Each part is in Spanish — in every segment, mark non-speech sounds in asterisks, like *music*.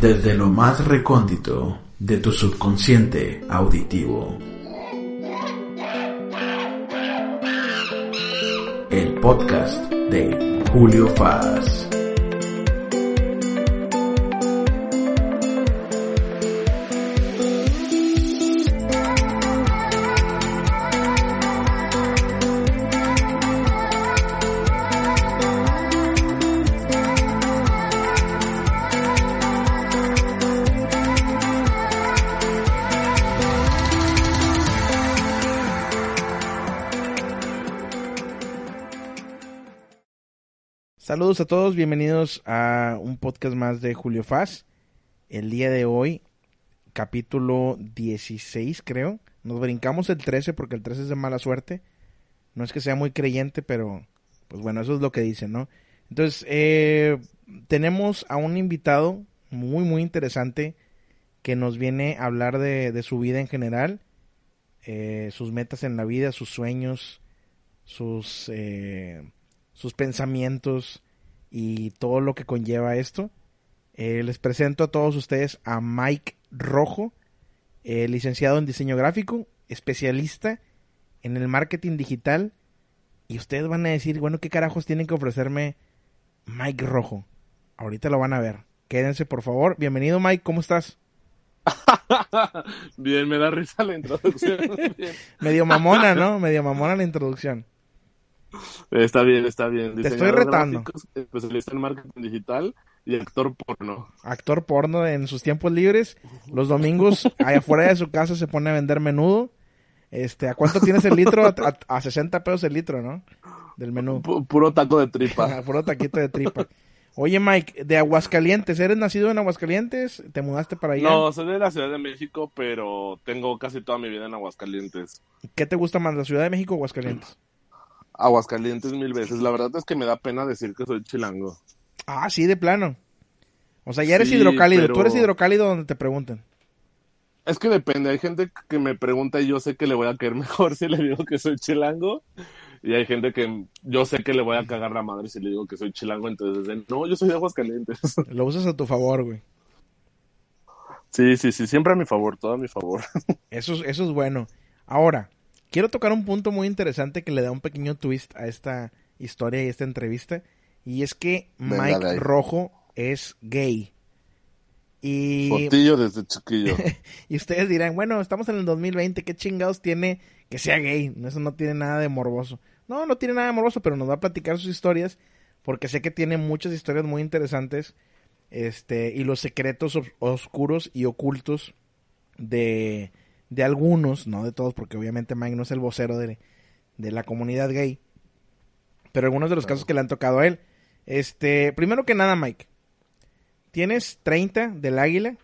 Desde lo más recóndito de tu subconsciente auditivo. El podcast de Julio Faz. Saludos a todos, bienvenidos a un podcast más de Julio Faz. El día de hoy, capítulo 16 creo. Nos brincamos el 13 porque el 13 es de mala suerte. No es que sea muy creyente, pero pues bueno, eso es lo que dicen, ¿no? Entonces, eh, tenemos a un invitado muy, muy interesante que nos viene a hablar de, su vida en general, eh, sus metas en la vida, sus sueños, sus... Eh, sus pensamientos y todo lo que conlleva esto. Eh, les presento a todos ustedes a Mike Rojo, eh, licenciado en diseño gráfico, especialista en el marketing digital. Y ustedes van a decir, bueno, ¿qué carajos tienen que ofrecerme Mike Rojo? Ahorita lo van a ver. Quédense, por favor. Bienvenido, Mike. ¿Cómo estás? *laughs* Bien, me da risa la introducción. *laughs* Medio mamona, ¿no? Medio mamona la introducción. Está bien, está bien. Te estoy retando. gráficos, Especialista en marketing digital y actor porno. Actor porno en sus tiempos libres. Los domingos, *laughs* allá afuera de su casa, se pone a vender menudo. Este, ¿a cuánto tienes el litro? A, a, a 60 pesos el litro, ¿no? Del menú. Pu- puro taco de tripa. *laughs* Puro taquito de tripa. Oye, Mike, de Aguascalientes, ¿eres nacido en Aguascalientes? ¿Te mudaste para allá? No, soy de la Ciudad de México, pero tengo casi toda mi vida en Aguascalientes. ¿Qué te gusta más, la Ciudad de México o Aguascalientes? Aguascalientes mil veces. La verdad es que me da pena decir que soy chilango. Ah, sí, de plano. O sea, ya eres Sí, hidrocálido. pero- Tú eres hidrocálido donde te pregunten. Es que depende, hay gente que me pregunta y yo sé que le voy a caer *laughs* mejor si le digo que soy chilango. Y hay gente que yo sé que le voy a cagar la madre si le digo que soy chilango. Entonces, no, yo soy de Aguascalientes. *laughs* Lo usas a tu favor, güey. Sí, sí, sí, siempre a mi favor, todo a mi favor. *laughs* Eso, es- eso es bueno. Ahora, quiero tocar un punto muy interesante que le da un pequeño twist a esta historia y esta entrevista. Y es que Mike. Rojo es gay. Y, Fotillo desde chiquillo. *laughs* y ustedes dirán, bueno, estamos en el 2020, ¿qué chingados tiene que sea gay? Eso no tiene nada de morboso. No, no tiene nada de morboso, pero nos va a platicar sus historias porque sé que tiene muchas historias muy interesantes este y los secretos os- oscuros y ocultos de, de algunos, no de todos, porque obviamente Mike no es el vocero de, de la comunidad gay, pero algunos de los casos que le han tocado a él. Este, primero que nada, Mike, tienes 30 del águila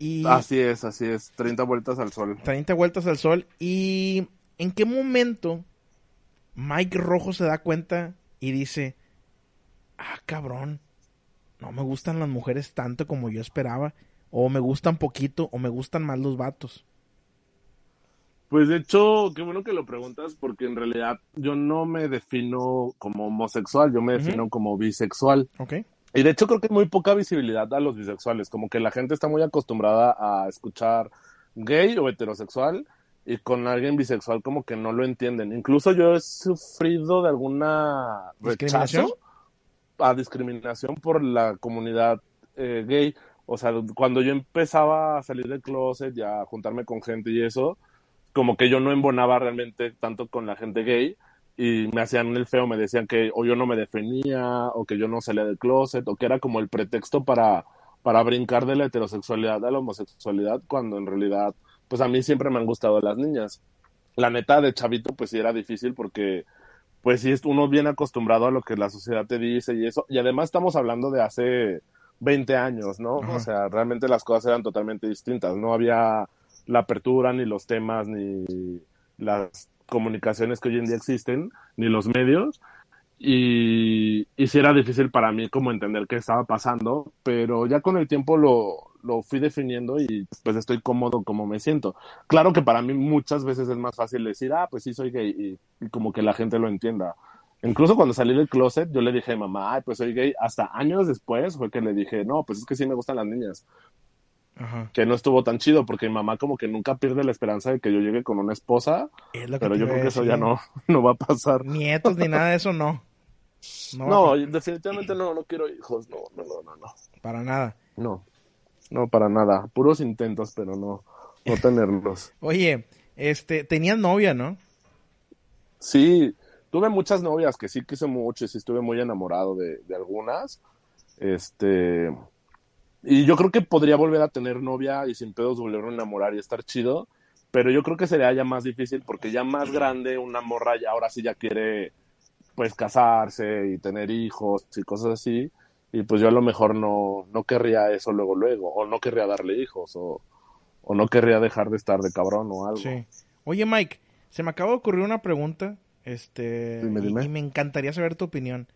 y Así es, así es. 30 vueltas al sol. 30 vueltas al sol. ¿Y en qué momento Mike Rojo se da cuenta y dice, ah, cabrón, no me gustan las mujeres tanto como yo esperaba? O me gustan poquito, o me gustan más los vatos. Pues de hecho, qué bueno que lo preguntas porque en realidad yo no me defino como homosexual, yo me defino como bisexual. ¿Ok? Y de hecho creo que hay muy poca visibilidad a los bisexuales, como que la gente está muy acostumbrada a escuchar gay o heterosexual y con alguien bisexual como que no lo entienden. Incluso yo he sufrido de alguna ¿Discriminación? rechazo a discriminación por la comunidad eh, gay. O sea, cuando yo empezaba a salir del closet y a juntarme con gente y eso, como que yo no embonaba realmente tanto con la gente gay y me hacían el feo, me decían que o yo no me definía o que yo no salía del closet o que era como el pretexto para, para brincar de la heterosexualidad a la homosexualidad cuando en realidad pues a mí siempre me han gustado las niñas. La neta de chavito pues sí era difícil porque pues sí, uno viene acostumbrado a lo que la sociedad te dice y eso. Y además estamos hablando de hace 20 años, ¿no? O sea, realmente las cosas eran totalmente distintas. No había la apertura, ni los temas, ni las comunicaciones que hoy en día existen, ni los medios. Y, y sí era difícil para mí como entender qué estaba pasando, pero ya con el tiempo lo, lo fui definiendo y pues estoy cómodo como me siento. Claro que para mí muchas veces es más fácil decir, ah, pues sí soy gay y, como que la gente lo entienda. Incluso cuando salí del closet, yo le dije a mamá, ay, pues soy gay. Hasta años después fue que le dije, no, pues es que sí me gustan las niñas. Que no estuvo tan chido porque mi mamá como que nunca pierde la esperanza de que yo llegue con una esposa. pero yo creo que eso ya no, *laughs* no va a pasar. Nietos ni nada de eso, no. No, definitivamente no, no quiero hijos, no, no, no, no. Para nada. No, no, para nada. Puros intentos, pero no, no *laughs* tenerlos. Oye, este, tenías novia, ¿no? Sí, tuve muchas novias que sí quise mucho y sí estuve muy enamorado de, de algunas. Este, y yo creo que podría volver a tener novia y sin pedos volver a enamorar y estar chido, pero yo creo que sería ya más difícil porque ya más grande una morra ya ahora sí ya quiere pues casarse y tener hijos y cosas así, y pues yo a lo mejor no, no querría eso luego luego, o no querría darle hijos, o, o no querría dejar de estar de cabrón o algo. Sí. Oye Mike, se me acaba de ocurrir una pregunta, este, Y, me encantaría saber tu opinión.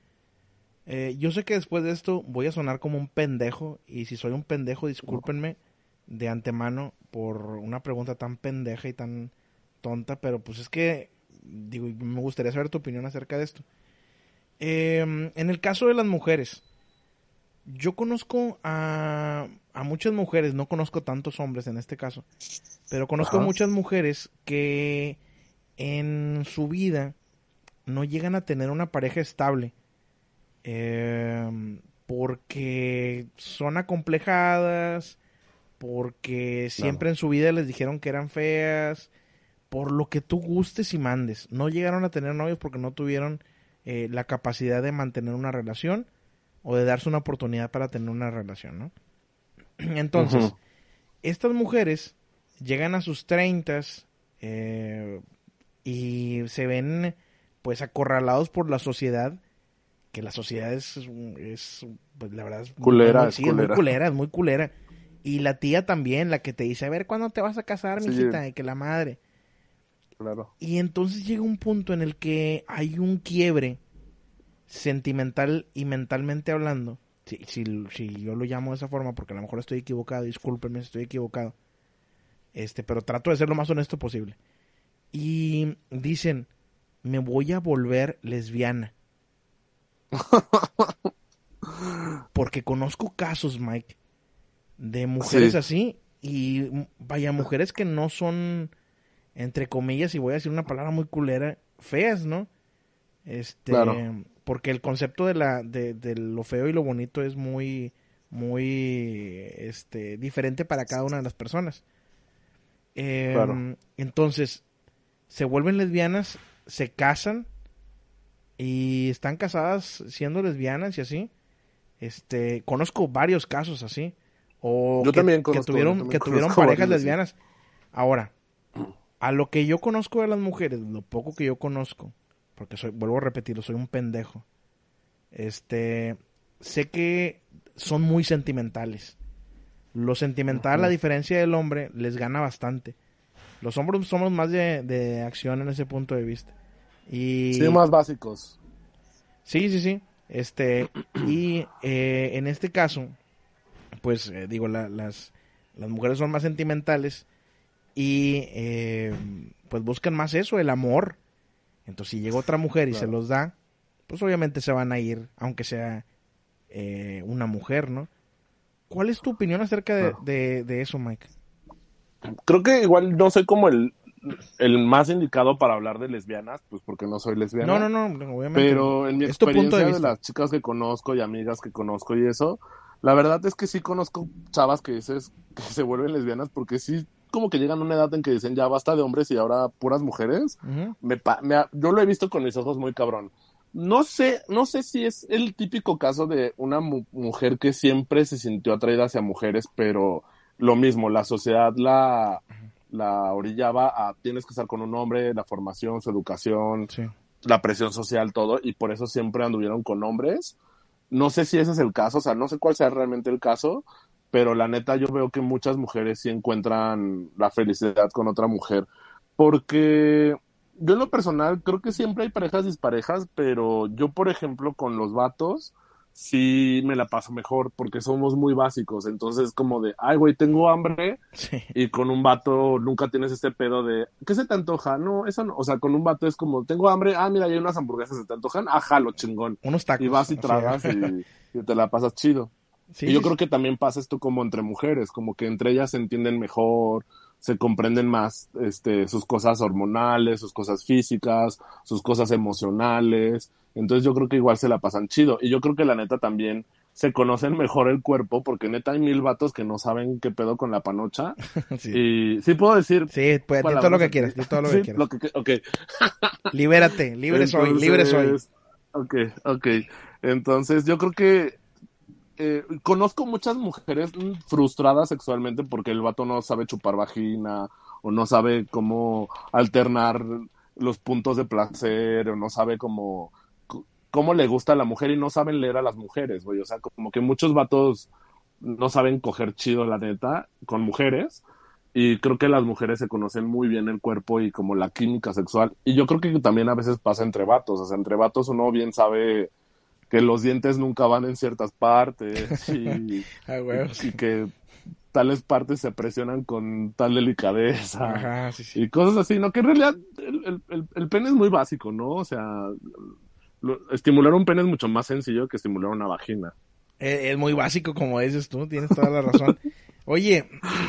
Eh, yo sé que después de esto voy a sonar como un pendejo, y si soy un pendejo, discúlpenme de antemano por una pregunta tan pendeja y tan tonta, pero pues es que, digo, me gustaría saber tu opinión acerca de esto. Em, en el caso de las mujeres, yo conozco a, a, muchas mujeres, no conozco tantos hombres en este caso, pero conozco muchas mujeres que en su vida no llegan a tener una pareja estable Em, porque son acomplejadas, porque siempre en su vida les dijeron que eran feas, por lo que tú gustes y mandes. No llegaron a tener novios porque no tuvieron eh, la capacidad de mantener una relación o de darse una oportunidad para tener una relación, ¿no? *clears throat* Entonces, estas mujeres llegan a sus treintas eh, y se ven pues acorralados por la sociedad que la sociedad es, es pues la verdad es culera, es, muy culera, es muy culera. Y la tía también, la que te dice, a ver, ¿cuándo te vas a casar, mi mijita? Y que la madre. Claro. Y entonces llega un punto en el que hay un quiebre sentimental y mentalmente hablando. Si, si, si yo lo llamo de esa forma, porque a lo mejor estoy equivocado, discúlpeme si estoy equivocado. Este, pero trato de ser lo más honesto posible. Y dicen, me voy a volver lesbiana. *laughs* Porque conozco casos, Mike, de mujeres así y vaya, mujeres que no son, entre comillas, y voy a decir una palabra muy culera, feas, ¿no? Este, porque el concepto de la, de, lo feo y lo bonito es muy, muy, este, diferente para cada una de las personas. Em, entonces, se vuelven lesbianas, se casan y están casadas siendo lesbianas y así. Este, conozco varios casos así. O que, también que tuvieron, que tuvieron parejas lesbianas. Ahora, a lo que yo conozco de las mujeres, lo poco que yo conozco, porque soy, vuelvo a repetirlo, soy un pendejo. Este, sé que son muy sentimentales. Lo sentimental, a diferencia del hombre, les gana bastante. Los hombres somos más de, de acción en ese punto de vista. Y... Sí, más básicos. Sí, sí, sí. Este, y eh, en este caso, pues eh, digo, las, las mujeres son más sentimentales y eh, pues buscan más eso, el amor. Entonces, si llega otra mujer y se los da, pues obviamente se van a ir, aunque sea una mujer, ¿no? ¿Cuál es tu opinión acerca de, de, de, eso, Mike? Creo que igual no soy como el, el más indicado para hablar de lesbianas, pues porque no soy lesbiana. No, no, no, obviamente. Pero en mi experiencia de, las chicas que conozco y amigas que conozco y eso, la verdad es que sí conozco chavas que dices que se vuelven lesbianas porque sí como que llegan a una edad en que dicen ya basta de hombres y ahora puras mujeres. me, yo lo he visto con mis ojos muy cabrón. No sé, no sé si es el típico caso de una mujer que siempre se sintió atraída hacia mujeres, pero lo mismo, la sociedad la, la orillaba a tienes que estar con un hombre, la formación, su educación, la presión social, todo, y por eso siempre anduvieron con hombres. No sé si ese es el caso, o sea, no sé cuál sea realmente el caso, pero la neta yo veo que muchas mujeres sí encuentran la felicidad con otra mujer, porque yo en lo personal creo que siempre hay parejas disparejas, pero yo por ejemplo con los vatos, sí me la paso mejor porque somos muy básicos. Entonces, como de, ay, güey, tengo hambre. Y con un vato nunca tienes este pedo de, ¿qué se te antoja? No, eso no. O sea, con un vato es como, tengo hambre. Ah, mira, hay unas hamburguesas, ¿se te antojan? Ajá, lo chingón. Unos tacos. Y vas y tragas y, y, te la pasas chido. y yo creo que también pasa esto como entre mujeres, como que entre ellas se entienden mejor, se comprenden más este, sus cosas hormonales, sus cosas físicas, sus cosas emocionales. Entonces yo creo que igual se la pasan chido. Y yo creo que la neta también se conocen mejor el cuerpo, porque neta hay mil vatos que no saben qué pedo con la panocha. *laughs* sí. Y sí puedo decir. Sí, pues di todo lo que quieras, di todo lo que quieras. Lo que, ok. *laughs* Libérate, libre soy, libre soy. Ok, ok. Entonces yo creo que eh, conozco muchas mujeres frustradas sexualmente porque el vato no sabe chupar vagina o no sabe cómo alternar los puntos de placer o no sabe cómo cómo le gusta a la mujer y no saben leer a las mujeres, güey. O sea, como que muchos vatos no saben coger chido, la neta, con mujeres. Y creo que las mujeres se conocen muy bien el cuerpo y como la química sexual. Y yo creo que también a veces pasa entre vatos. O sea, entre vatos uno bien sabe que los dientes nunca van en ciertas partes *laughs* y, ah, que tales partes se presionan con tal delicadeza Ajá, sí, sí. y cosas así, ¿no? Que en realidad el, el, el, pene es muy básico, ¿no? O sea, lo, estimular un pene es mucho más sencillo que estimular una vagina. Es, es muy básico, como dices tú, tienes toda la razón. *laughs* Oye,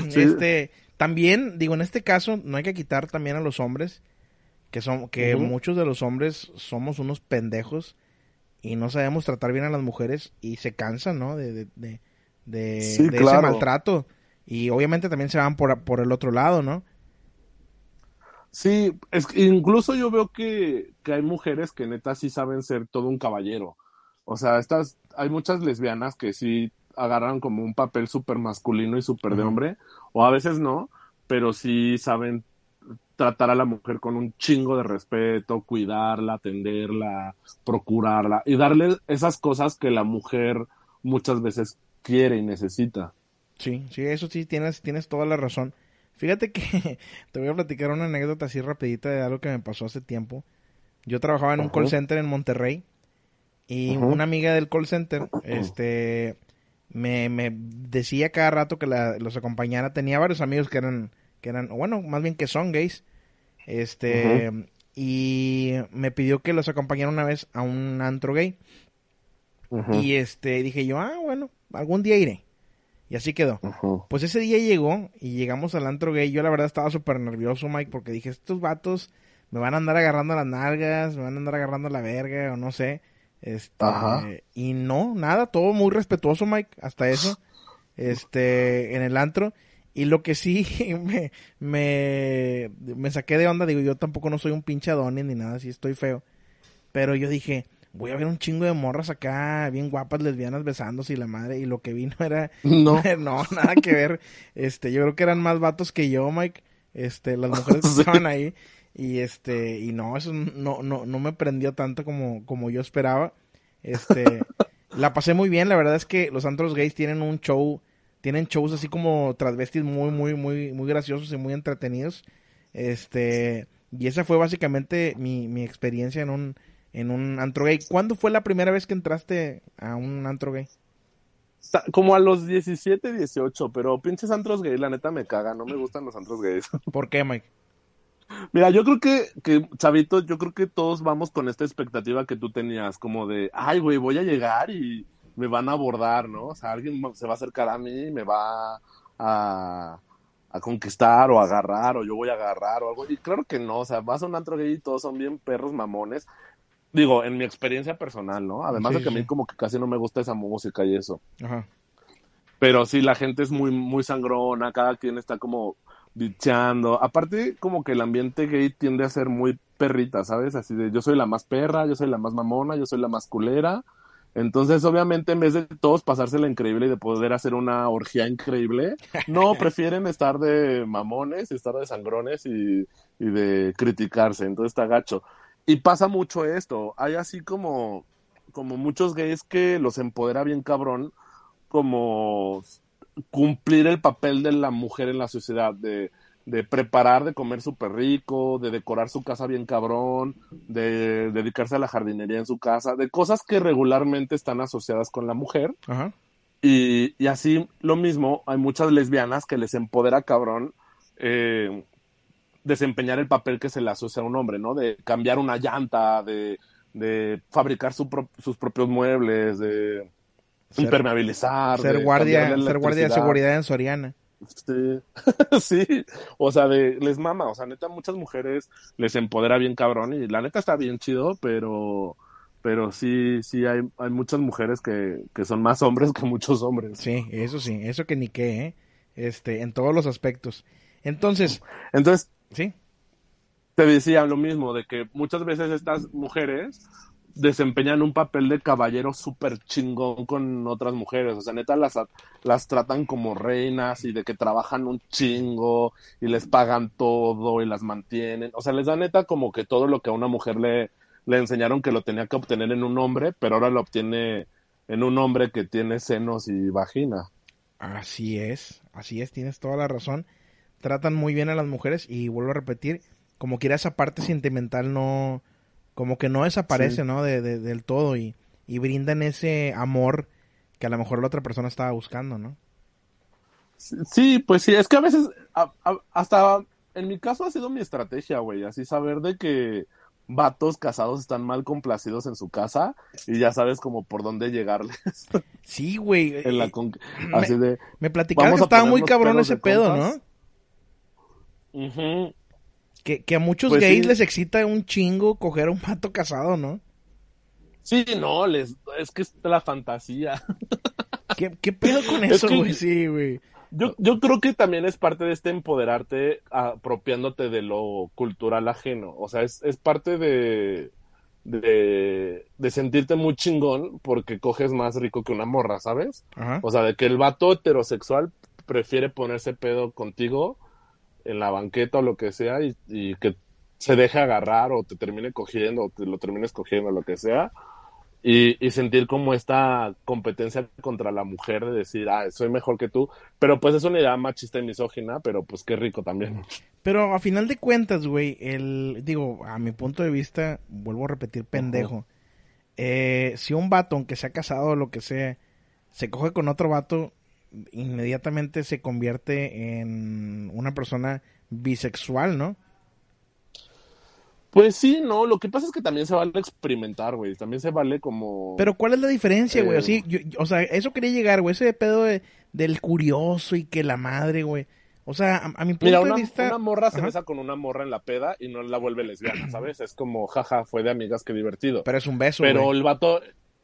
sí. este, también, digo, en este caso, no hay que quitar también a los hombres, que son, que uh -huh. muchos de los hombres somos unos pendejos y no sabemos tratar bien a las mujeres y se cansan, ¿no? De, de, de, de, sí, de claro. ese maltrato. Y obviamente también se van por, por el otro lado, ¿no? Sí, es que incluso yo veo que, que hay mujeres que neta sí saben ser todo un caballero. O sea, estas, hay muchas lesbianas que sí agarran como un papel súper masculino y súper uh -huh. de hombre, o a veces no, pero sí saben tratar a la mujer con un chingo de respeto, cuidarla, atenderla, procurarla y darle esas cosas que la mujer muchas veces quiere y necesita. Sí, sí, eso sí, tienes, tienes toda la razón. Fíjate que *laughs* te voy a platicar una anécdota así rapidita de algo que me pasó hace tiempo. Yo trabajaba en un call center en Monterrey y una amiga del call center, este, me, me decía cada rato que la, los acompañara. Tenía varios amigos que eran, que eran, bueno, más bien que son gays. Este, uh -huh. y me pidió que los acompañara una vez a un antro gay. Y este, dije yo, ah, bueno, algún día iré. Y así quedó. Uh -huh. Pues ese día llegó y llegamos al antro gay. Yo la verdad estaba súper nervioso, Mike, porque dije, estos vatos me van a andar agarrando las nalgas, me van a andar agarrando la verga o no sé. Este, y no, nada, todo muy respetuoso, Mike, hasta eso. *sighs* Este, en el antro. Y lo que sí *laughs* me, me, me saqué de onda, digo, yo tampoco no soy un pinche Adonis ni nada, así estoy feo. Pero yo dije, voy a ver un chingo de morras acá, bien guapas, lesbianas besándose y la madre, y lo que vino era, no, *laughs* no nada que ver, este, yo creo que eran más vatos que yo, Mike, este, las mujeres que *laughs* estaban ahí, y este, y no, eso no, no, no me prendió tanto como, como yo esperaba, este, la pasé muy bien, la verdad es que los antros gays tienen un show, tienen shows así como transvestis muy, muy, muy, muy graciosos y muy entretenidos, este, y esa fue básicamente mi, mi experiencia en un, en un antro gay. ¿Cuándo fue la primera vez que entraste a un antro gay? Como a los 17, 18, pero pinches antros gay, la neta me caga, no me gustan los antros gays. *laughs* ¿Por qué, Mike? Mira, yo creo que, que, Chavito, yo creo que todos vamos con esta expectativa que tú tenías, como de, ay, güey, voy a llegar y me van a abordar, ¿no? O sea, alguien se va a acercar a mí y me va a, a conquistar o a agarrar, o yo voy a agarrar o algo. Y claro que no, o sea, vas a un antro gay y todos son bien perros mamones digo, en mi experiencia personal, ¿no? Además sí, de que sí. a mí como que casi no me gusta esa música y eso. Ajá. Pero sí, la gente es muy, muy sangrona, cada quien está como bicheando. Aparte, como que el ambiente gay tiende a ser muy perrita, ¿sabes? Así de yo soy la más perra, yo soy la más mamona, yo soy la más culera. Entonces, obviamente, en vez de todos pasársela increíble y de poder hacer una orgía increíble, *laughs* no, prefieren estar de mamones, estar de sangrones y, y de criticarse. Entonces está gacho. y pasa mucho esto. Hay así como, como muchos gays que los empodera bien cabrón, como cumplir el papel de la mujer en la sociedad, de, de preparar de comer súper rico, de decorar su casa bien cabrón, de dedicarse a la jardinería en su casa, de cosas que regularmente están asociadas con la mujer. Ajá. Y, y así lo mismo, hay muchas lesbianas que les empodera cabrón eh, desempeñar el papel que se le asocia a un hombre, ¿no? De cambiar una llanta, de, de fabricar su pro- sus propios muebles, de Ser- impermeabilizar. Ser de guardia, ser guardia de seguridad en Soriana. Sí. *laughs* sí, o sea, de, les mama, o sea, neta, muchas mujeres les empodera bien cabrón y la neta está bien chido, pero, pero sí, sí, hay, hay muchas mujeres que, que son más hombres que muchos hombres. Sí, eso sí, eso que ni qué, ¿eh? Este, en todos los aspectos. Entonces, Entonces, sí, te decía lo mismo, de que muchas veces estas mujeres desempeñan un papel de caballero súper chingón con otras mujeres, o sea, neta las, las tratan como reinas y de que trabajan un chingo y les pagan todo y las mantienen, o sea, les da neta como que todo lo que a una mujer le, le enseñaron que lo tenía que obtener en un hombre, pero ahora lo obtiene en un hombre que tiene senos y vagina. así es, así es, tienes toda la razón. Tratan muy bien a las mujeres y vuelvo a repetir, como quiera esa parte sentimental no, como que no desaparece, Sí. ¿no? De, de- del todo y, y brindan ese amor que a lo mejor la otra persona estaba buscando, ¿no? Sí, pues sí, es que a veces, a- a- hasta en mi caso ha sido mi estrategia, güey, así saber de que vatos casados están mal complacidos en su casa y ya sabes como por dónde llegarles *laughs* Sí, güey. en la eh, con- me- así de Me platicaron que estaba muy cabrón ese pedo. ¿no? Que, que a muchos Pues gays sí. les excita un chingo coger a un pato casado, ¿no? Sí, no, les es que es la fantasía. *laughs* ¿Qué, qué pedo con Es eso, que- güey? Sí, güey. Yo, yo creo que también es parte de este empoderarte apropiándote de lo cultural ajeno. O sea, es, es parte de, de, de sentirte muy chingón porque coges más rico que una morra, ¿sabes? Ajá. O sea, de que el vato heterosexual prefiere ponerse pedo contigo en la banqueta o lo que sea y, y que se deje agarrar o te termine cogiendo o te lo termines cogiendo, lo que sea. Y, y sentir como esta competencia contra la mujer de decir, ah, soy mejor que tú. Pero pues es una idea machista y misógina, pero pues qué rico también. Pero a final de cuentas, güey, el, digo, a mi punto de vista, vuelvo a repetir, pendejo. Eh, si un vato, aunque sea casado o lo que sea, se coge con otro vato, inmediatamente se convierte en una persona bisexual, ¿no? Pues sí, no, lo que pasa es que también se vale experimentar, güey. También se vale como... Pero ¿cuál es la diferencia, güey? Eh. Así, yo- yo- o sea, eso quería llegar, güey, ese pedo de- del curioso y que la madre, güey. O sea, a, a mi punto Mira, de una, vista... una morra se besa con una morra en la peda y no la vuelve lesbiana, ¿sabes? Es como, jaja, fue de amigas, qué divertido. Pero es un beso, Pero güey. el vato,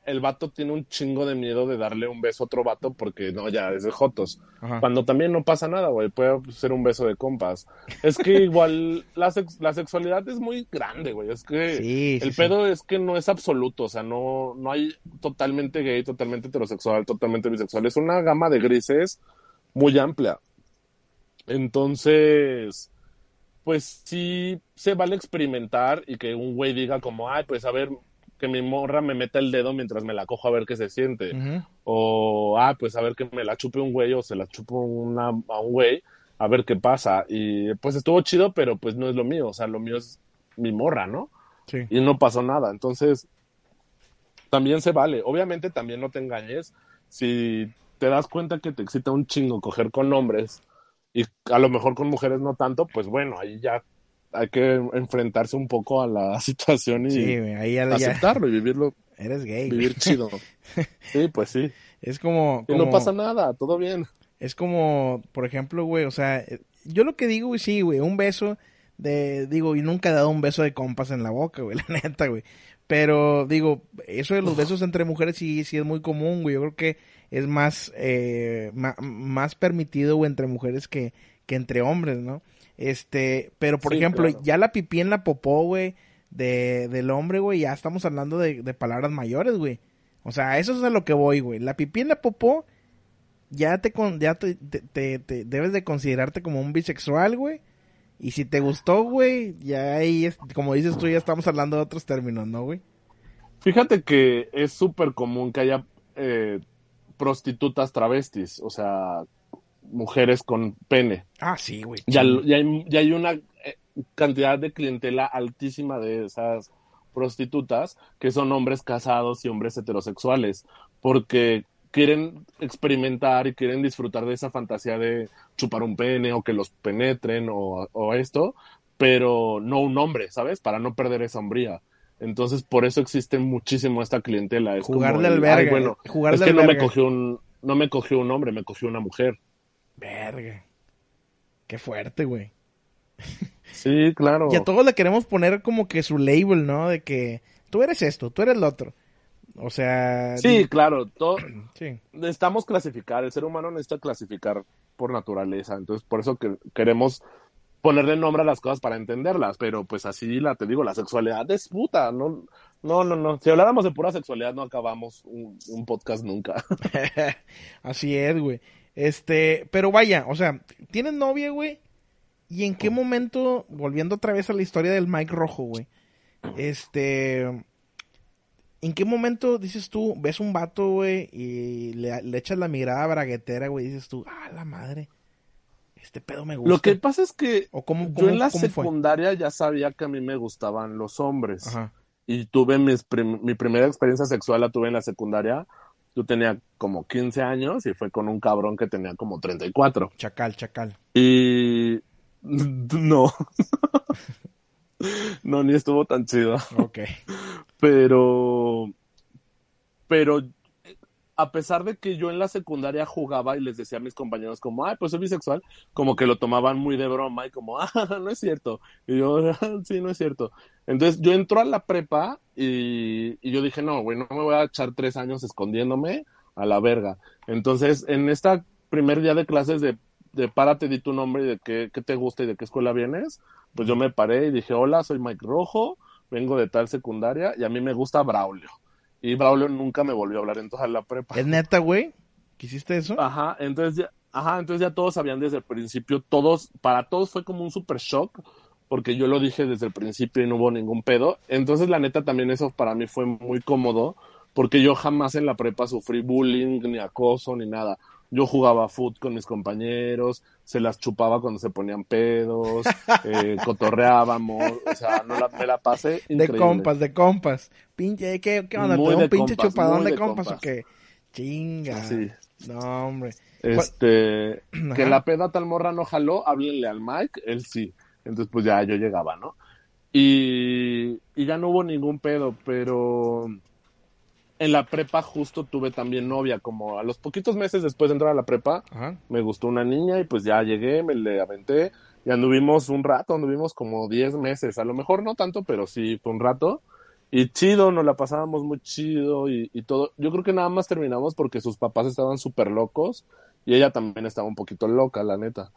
el vato tiene un chingo de miedo de darle un beso a otro vato porque no, ya es de jotos. Ajá. Cuando también no pasa nada, güey, puede ser un beso de compas. Es que *laughs* igual la, sex- la sexualidad es muy grande, güey. Es que Sí, el sí. pedo es que no es absoluto, o sea, no, no hay totalmente gay, totalmente heterosexual, totalmente bisexual. Es una gama de grises muy amplia. Entonces, pues sí se vale experimentar y que un güey diga como, ay, pues a ver, que mi morra me meta el dedo mientras me la cojo a ver qué se siente. O, ah, pues a ver que me la chupe un güey o se la chupo una, a un güey, a ver qué pasa. Y pues estuvo chido, pero pues no es lo mío, o sea, lo mío es mi morra, ¿no? Sí. Y no pasó nada. Entonces, también se vale. Obviamente también no te engañes. Si te das cuenta que te excita un chingo coger con hombres y a lo mejor con mujeres no tanto, pues bueno, ahí ya hay que enfrentarse un poco a la *laughs* situación y Sí, güey, ahí ya, ya aceptarlo y vivirlo, eres gay. vivir chido. *laughs* Sí, pues sí. Es como, Y como- no pasa nada, todo bien. es como, por ejemplo, güey, o sea, yo lo que digo, güey, sí, güey, un beso de, digo, y nunca he dado un beso de compas en la boca, güey, *laughs* la neta, güey. Pero, digo, eso de los besos entre mujeres sí, sí es muy común, güey. Yo creo que es más, eh, ma- más permitido, güey, entre mujeres que, que entre hombres, ¿no? Este, pero por Sí, ejemplo, claro. ya la pipí en la popó, güey, de, del hombre, güey, ya estamos hablando de, de palabras mayores, güey. O sea, eso es a lo que voy, güey. La pipí en la popó, ya te, con, ya te, te, te- te- debes de considerarte como un bisexual, güey. Y si te gustó, güey, ya ahí, es, como dices tú, ya estamos hablando de otros términos, ¿no, güey? Fíjate que es súper común que haya eh, prostitutas travestis, o sea, mujeres con pene. Ah, sí, güey. Ya, ya, hay, ya hay una eh, cantidad de clientela altísima de esas prostitutas que son hombres casados y hombres heterosexuales, porque quieren experimentar y quieren disfrutar de esa fantasía de chupar un pene o que los penetren o, o esto, pero no un hombre, ¿sabes? Para no perder esa hombría. Entonces, por eso existe muchísimo esta clientela. Es Jugar como de albergue, "Ay, bueno, jugar es de que no me albergue". cogió un, no me cogió un hombre, me cogió una mujer. Verga. Qué fuerte, güey. Sí, claro. Y a todos le queremos poner como que su label, ¿no? De que tú eres esto, tú eres lo otro. O sea... Sí, claro. Todo, *clears throat* Sí. necesitamos clasificar. El ser humano necesita clasificar por naturaleza. Entonces, por eso que queremos ponerle nombre a las cosas para entenderlas. Pero, pues así la te digo, la sexualidad es puta. No, no, no, no. Si habláramos de pura sexualidad, no acabamos un, un podcast nunca. *laughs* *laughs* Así es, güey. Este, pero vaya, o sea, ¿tienes novia, güey? ¿Y en qué momento, volviendo otra vez a la historia del Mike Rojo, güey? Este, ¿en qué momento dices tú, ves un vato, güey, y le, le echas la mirada braguetera, güey, y dices tú, ah, la madre, este pedo me gusta? Lo que pasa es que ¿O cómo, yo cómo- en la fue? secundaria ya sabía que a mí me gustaban los hombres. Ajá. y tuve mis prim- mi primera experiencia sexual la tuve en la secundaria. Yo tenía como 15 años y fue con un cabrón que tenía como 34. Chacal, chacal. Y *laughs* no. *laughs* no, ni estuvo tan chido. Ok. Pero pero a pesar de que yo en la secundaria jugaba y les decía a mis compañeros como, ay, pues soy bisexual, como que lo tomaban muy de broma y como, ah, *laughs* no es cierto. Y yo, "Ah, *laughs* sí, no es cierto. Entonces yo entro a la prepa y, yo dije, no, güey, no me voy a echar tres años escondiéndome a la verga. Entonces, en este primer día de clases de, de párate, di tu nombre y de qué, qué te gusta y de qué escuela vienes, pues yo me paré y dije, hola, soy Mike Rojo, vengo de tal secundaria y a mí me gusta Braulio. Y Braulio nunca me volvió a hablar en toda la prepa. ¿Es neta, güey? ¿Quisiste eso? Ajá, entonces ya, ajá, entonces ya todos sabían desde el principio, todos, para todos fue como un super shock, porque yo lo dije desde el principio y no hubo ningún pedo. Entonces, la neta, también eso para mí fue muy cómodo, porque yo jamás en la prepa sufrí bullying, ni acoso, ni nada. Yo jugaba foot con mis compañeros, se las chupaba cuando se ponían pedos, *laughs* eh, cotorreábamos, o sea, no la, me la pasé De compas, de compas. Pinche, ¿qué, qué onda? Muy ¿Te da de un pinche compas, chupadón de de compas, compas. o qué? Chinga. Sí. No, hombre. Este, *clears throat* que Ajá. la peda tal morra no jaló, háblenle al Mike, él sí. Entonces, pues ya yo llegaba, ¿no? Y, y ya no hubo ningún pedo, pero en la prepa justo tuve también novia, como a los poquitos meses después de entrar a la prepa, Ajá. me gustó una niña y pues ya llegué, me le aventé y anduvimos un rato, anduvimos como 10 meses, a lo mejor no tanto, pero sí fue un rato. Y chido, nos la pasábamos muy chido y, y todo. Yo creo que nada más terminamos porque sus papás estaban súper locos y ella también estaba un poquito loca, la neta.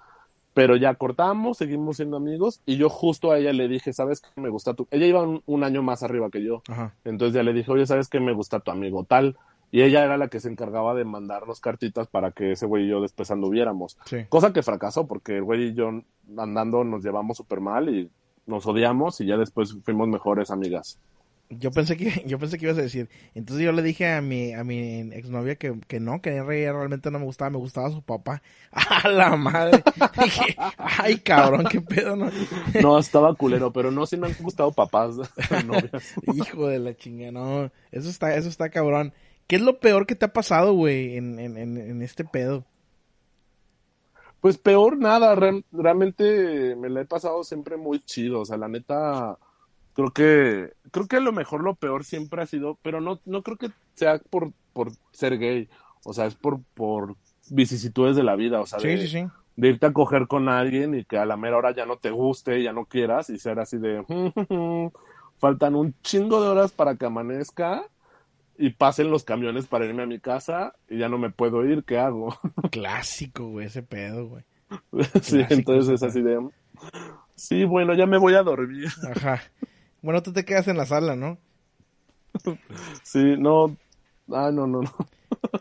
Pero ya cortamos, seguimos siendo amigos y yo justo a ella le dije, ¿sabes qué me gusta tu...? Ella iba un, un año más arriba que yo. Ajá. Entonces ya le dije, oye, ¿sabes qué me gusta tu amigo tal? Y ella era la que se encargaba de mandarnos cartitas para que ese güey y yo después anduviéramos. Sí. Cosa que fracasó porque el güey y yo andando nos llevamos súper mal y nos odiamos y ya después fuimos mejores amigas. Yo pensé que *laughs* yo pensé que ibas a decir. Entonces yo le dije a mi a mi exnovia que, que no, que ella realmente no me gustaba, me gustaba su papá. *laughs* ¡A la madre! *laughs* Dije, ay, cabrón, qué pedo, ¿no? No, estaba culero, pero no, sí me han gustado papás, novias. Hijo de la chinga, no. Eso está, eso está cabrón. ¿Qué es lo peor que te ha pasado, güey, en, en, en, en este pedo? Pues peor nada, re- realmente me la he pasado siempre muy chido, o sea, la neta, creo que, creo que a lo mejor lo peor siempre ha sido, pero no, no creo que sea por, por ser gay, o sea, es por, por vicisitudes de la vida, o sea, Sí, de, sí, sí. de irte a coger con alguien y que a la mera hora ya no te guste, ya no quieras y ser así de, *laughs* faltan un chingo de horas para que amanezca y pasen los camiones para irme a mi casa y ya no me puedo ir, ¿qué hago? *laughs* Clásico, güey, ese pedo, güey. *laughs* sí, Clásico, entonces es así de, sí, bueno, ya me voy a dormir. Ajá. Bueno, tú te quedas en la sala, ¿no? Sí, no, ah, no, no, no.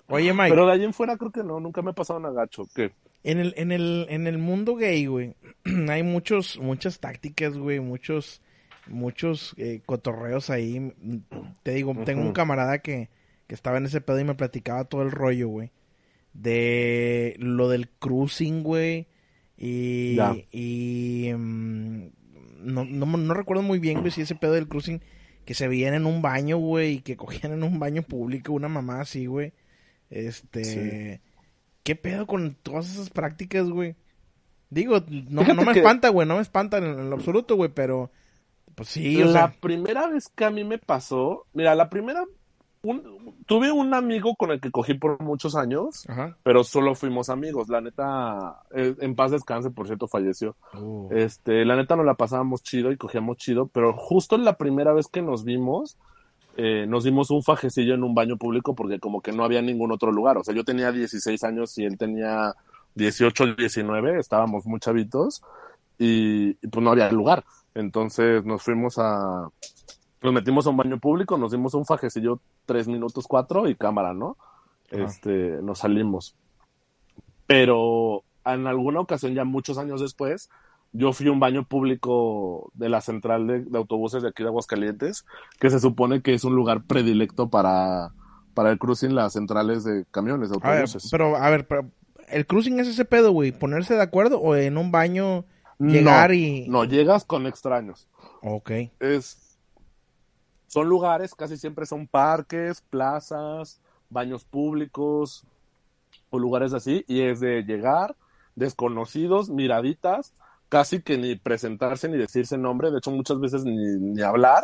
Oye, Mike, Pero de ahí en fuera creo que no, nunca me ha pasado un agacho, ¿qué? En el, en el, en el mundo gay, güey, *clears throat* hay muchos, muchas tácticas, güey, muchos, muchos eh, cotorreos ahí. Te digo, tengo un camarada que, que estaba en ese pedo y me platicaba todo el rollo, güey. De lo del cruising, güey. Y, Ya. y mm, no, no, no recuerdo muy bien, güey, si ese pedo del cruising que se veían en un baño, güey, y que cogían en un baño público una mamá así, güey. Este, Sí. ¿qué pedo con todas esas prácticas, güey? Digo, no, no me que- espanta, güey, no me espanta en, en lo absoluto, güey, pero pues sí, o la sea, primera vez que a mí me pasó, mira, la primera, un- tuve un amigo con el que cogí por muchos años, ajá. pero solo fuimos amigos. La neta, eh, en paz descanse, por cierto, falleció. Uh, Este, la neta nos la pasábamos chido y cogíamos chido, pero justo la primera vez que nos vimos, eh, nos dimos un fajecillo en un baño público porque como que no había ningún otro lugar. O sea, yo tenía 16 años y él tenía 18, 19, estábamos muy chavitos y, y pues no había lugar. Entonces nos fuimos a, nos metimos a un baño público, nos dimos un fajecillo tres minutos, cuatro y cámara, ¿no? Ajá. Este, nos salimos. Pero en alguna ocasión, ya muchos años después, yo fui a un baño público de la central de, de autobuses de aquí de Aguascalientes, que se supone que es un lugar predilecto para, para el cruising, las centrales de camiones, de a ver, autobuses. pero, a ver, pero, ¿el cruising es ese pedo, güey? ¿Ponerse de acuerdo o en un baño llegar no, y...? no, llegas con extraños. Ok, es son lugares, casi siempre son parques, plazas, baños públicos o lugares así, y es de llegar, desconocidos, miraditas, casi que ni presentarse ni decirse nombre, de hecho muchas veces ni, ni hablar,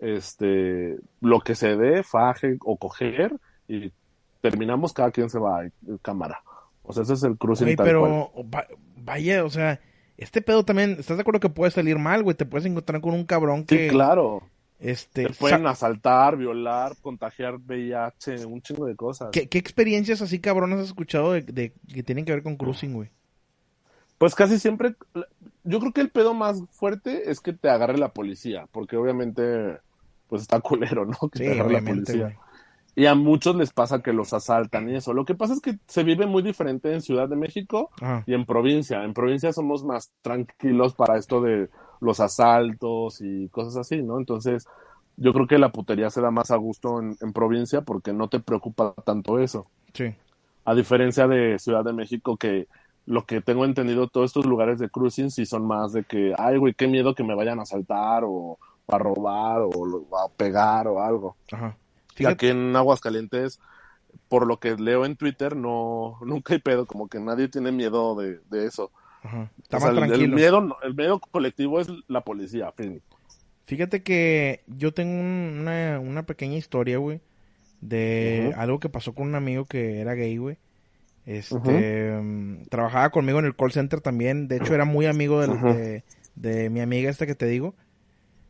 este, lo que se dé, faje o coger, y terminamos, cada quien se va a cámara. O sea, ese es el cual. pero va- vaya, o sea, este pedo también, ¿estás de acuerdo que puede salir mal, güey? Te puedes encontrar con un cabrón que... Sí, claro. Este, Te pueden sa- asaltar, violar, contagiar VIH, un chingo de cosas. ¿qué, qué experiencias así cabronas has escuchado de, de- que tienen que ver con cruising, güey? Pues casi siempre, yo creo que el pedo más fuerte es que te agarre la policía, porque obviamente, pues está *laughs* culero, ¿no? Que Sí, te agarre la policía. güey. Y a muchos les pasa que los asaltan y eso. Lo que pasa es que se vive muy diferente en Ciudad de México Ajá. y en provincia. En provincia somos más tranquilos para esto de los asaltos y cosas así, ¿no? Entonces, yo creo que la putería se da más a gusto en, en provincia porque no te preocupa tanto eso. Sí. A diferencia de Ciudad de México, que lo que tengo entendido, todos estos lugares de cruising sí son más de que, ay, güey, qué miedo que me vayan a asaltar o a robar o a pegar o algo. Ajá. Fíjate, aquí en Aguascalientes, por lo que leo en Twitter, no, *laughs* nunca hay pedo, como que nadie tiene miedo de, de eso. ajá, está O sea, más el- miedo, el miedo colectivo es la policía, fin. Fíjate que yo tengo un- una, una pequeña historia, güey, de algo que pasó con un amigo que era gay, güey. Este, mm, trabajaba conmigo en el call center también. De hecho, era muy amigo del- de, de mi amiga esta que te digo.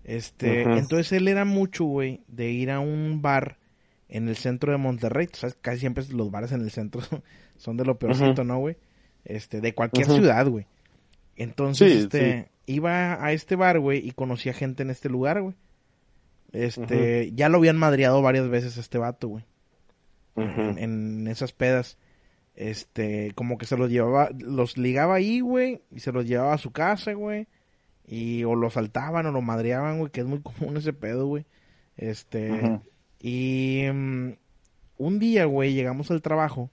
Este, entonces él era mucho, güey, de ir a un bar en el centro de Monterrey. Casi siempre los bares en el centro *laughs* son de lo peorcito, ¿no, güey? Este, de cualquier ciudad, güey. Entonces, Sí, este, iba a este bar, güey, y conocía gente en este lugar, güey. Este, ya lo habían madreado varias veces este vato, güey. En, en esas pedas. Este, como que se los llevaba, los ligaba ahí, güey, y se los llevaba a su casa, güey. Y o lo saltaban o lo madreaban, güey, que es muy común ese pedo, güey. Este, y mm, un día, güey, llegamos al trabajo.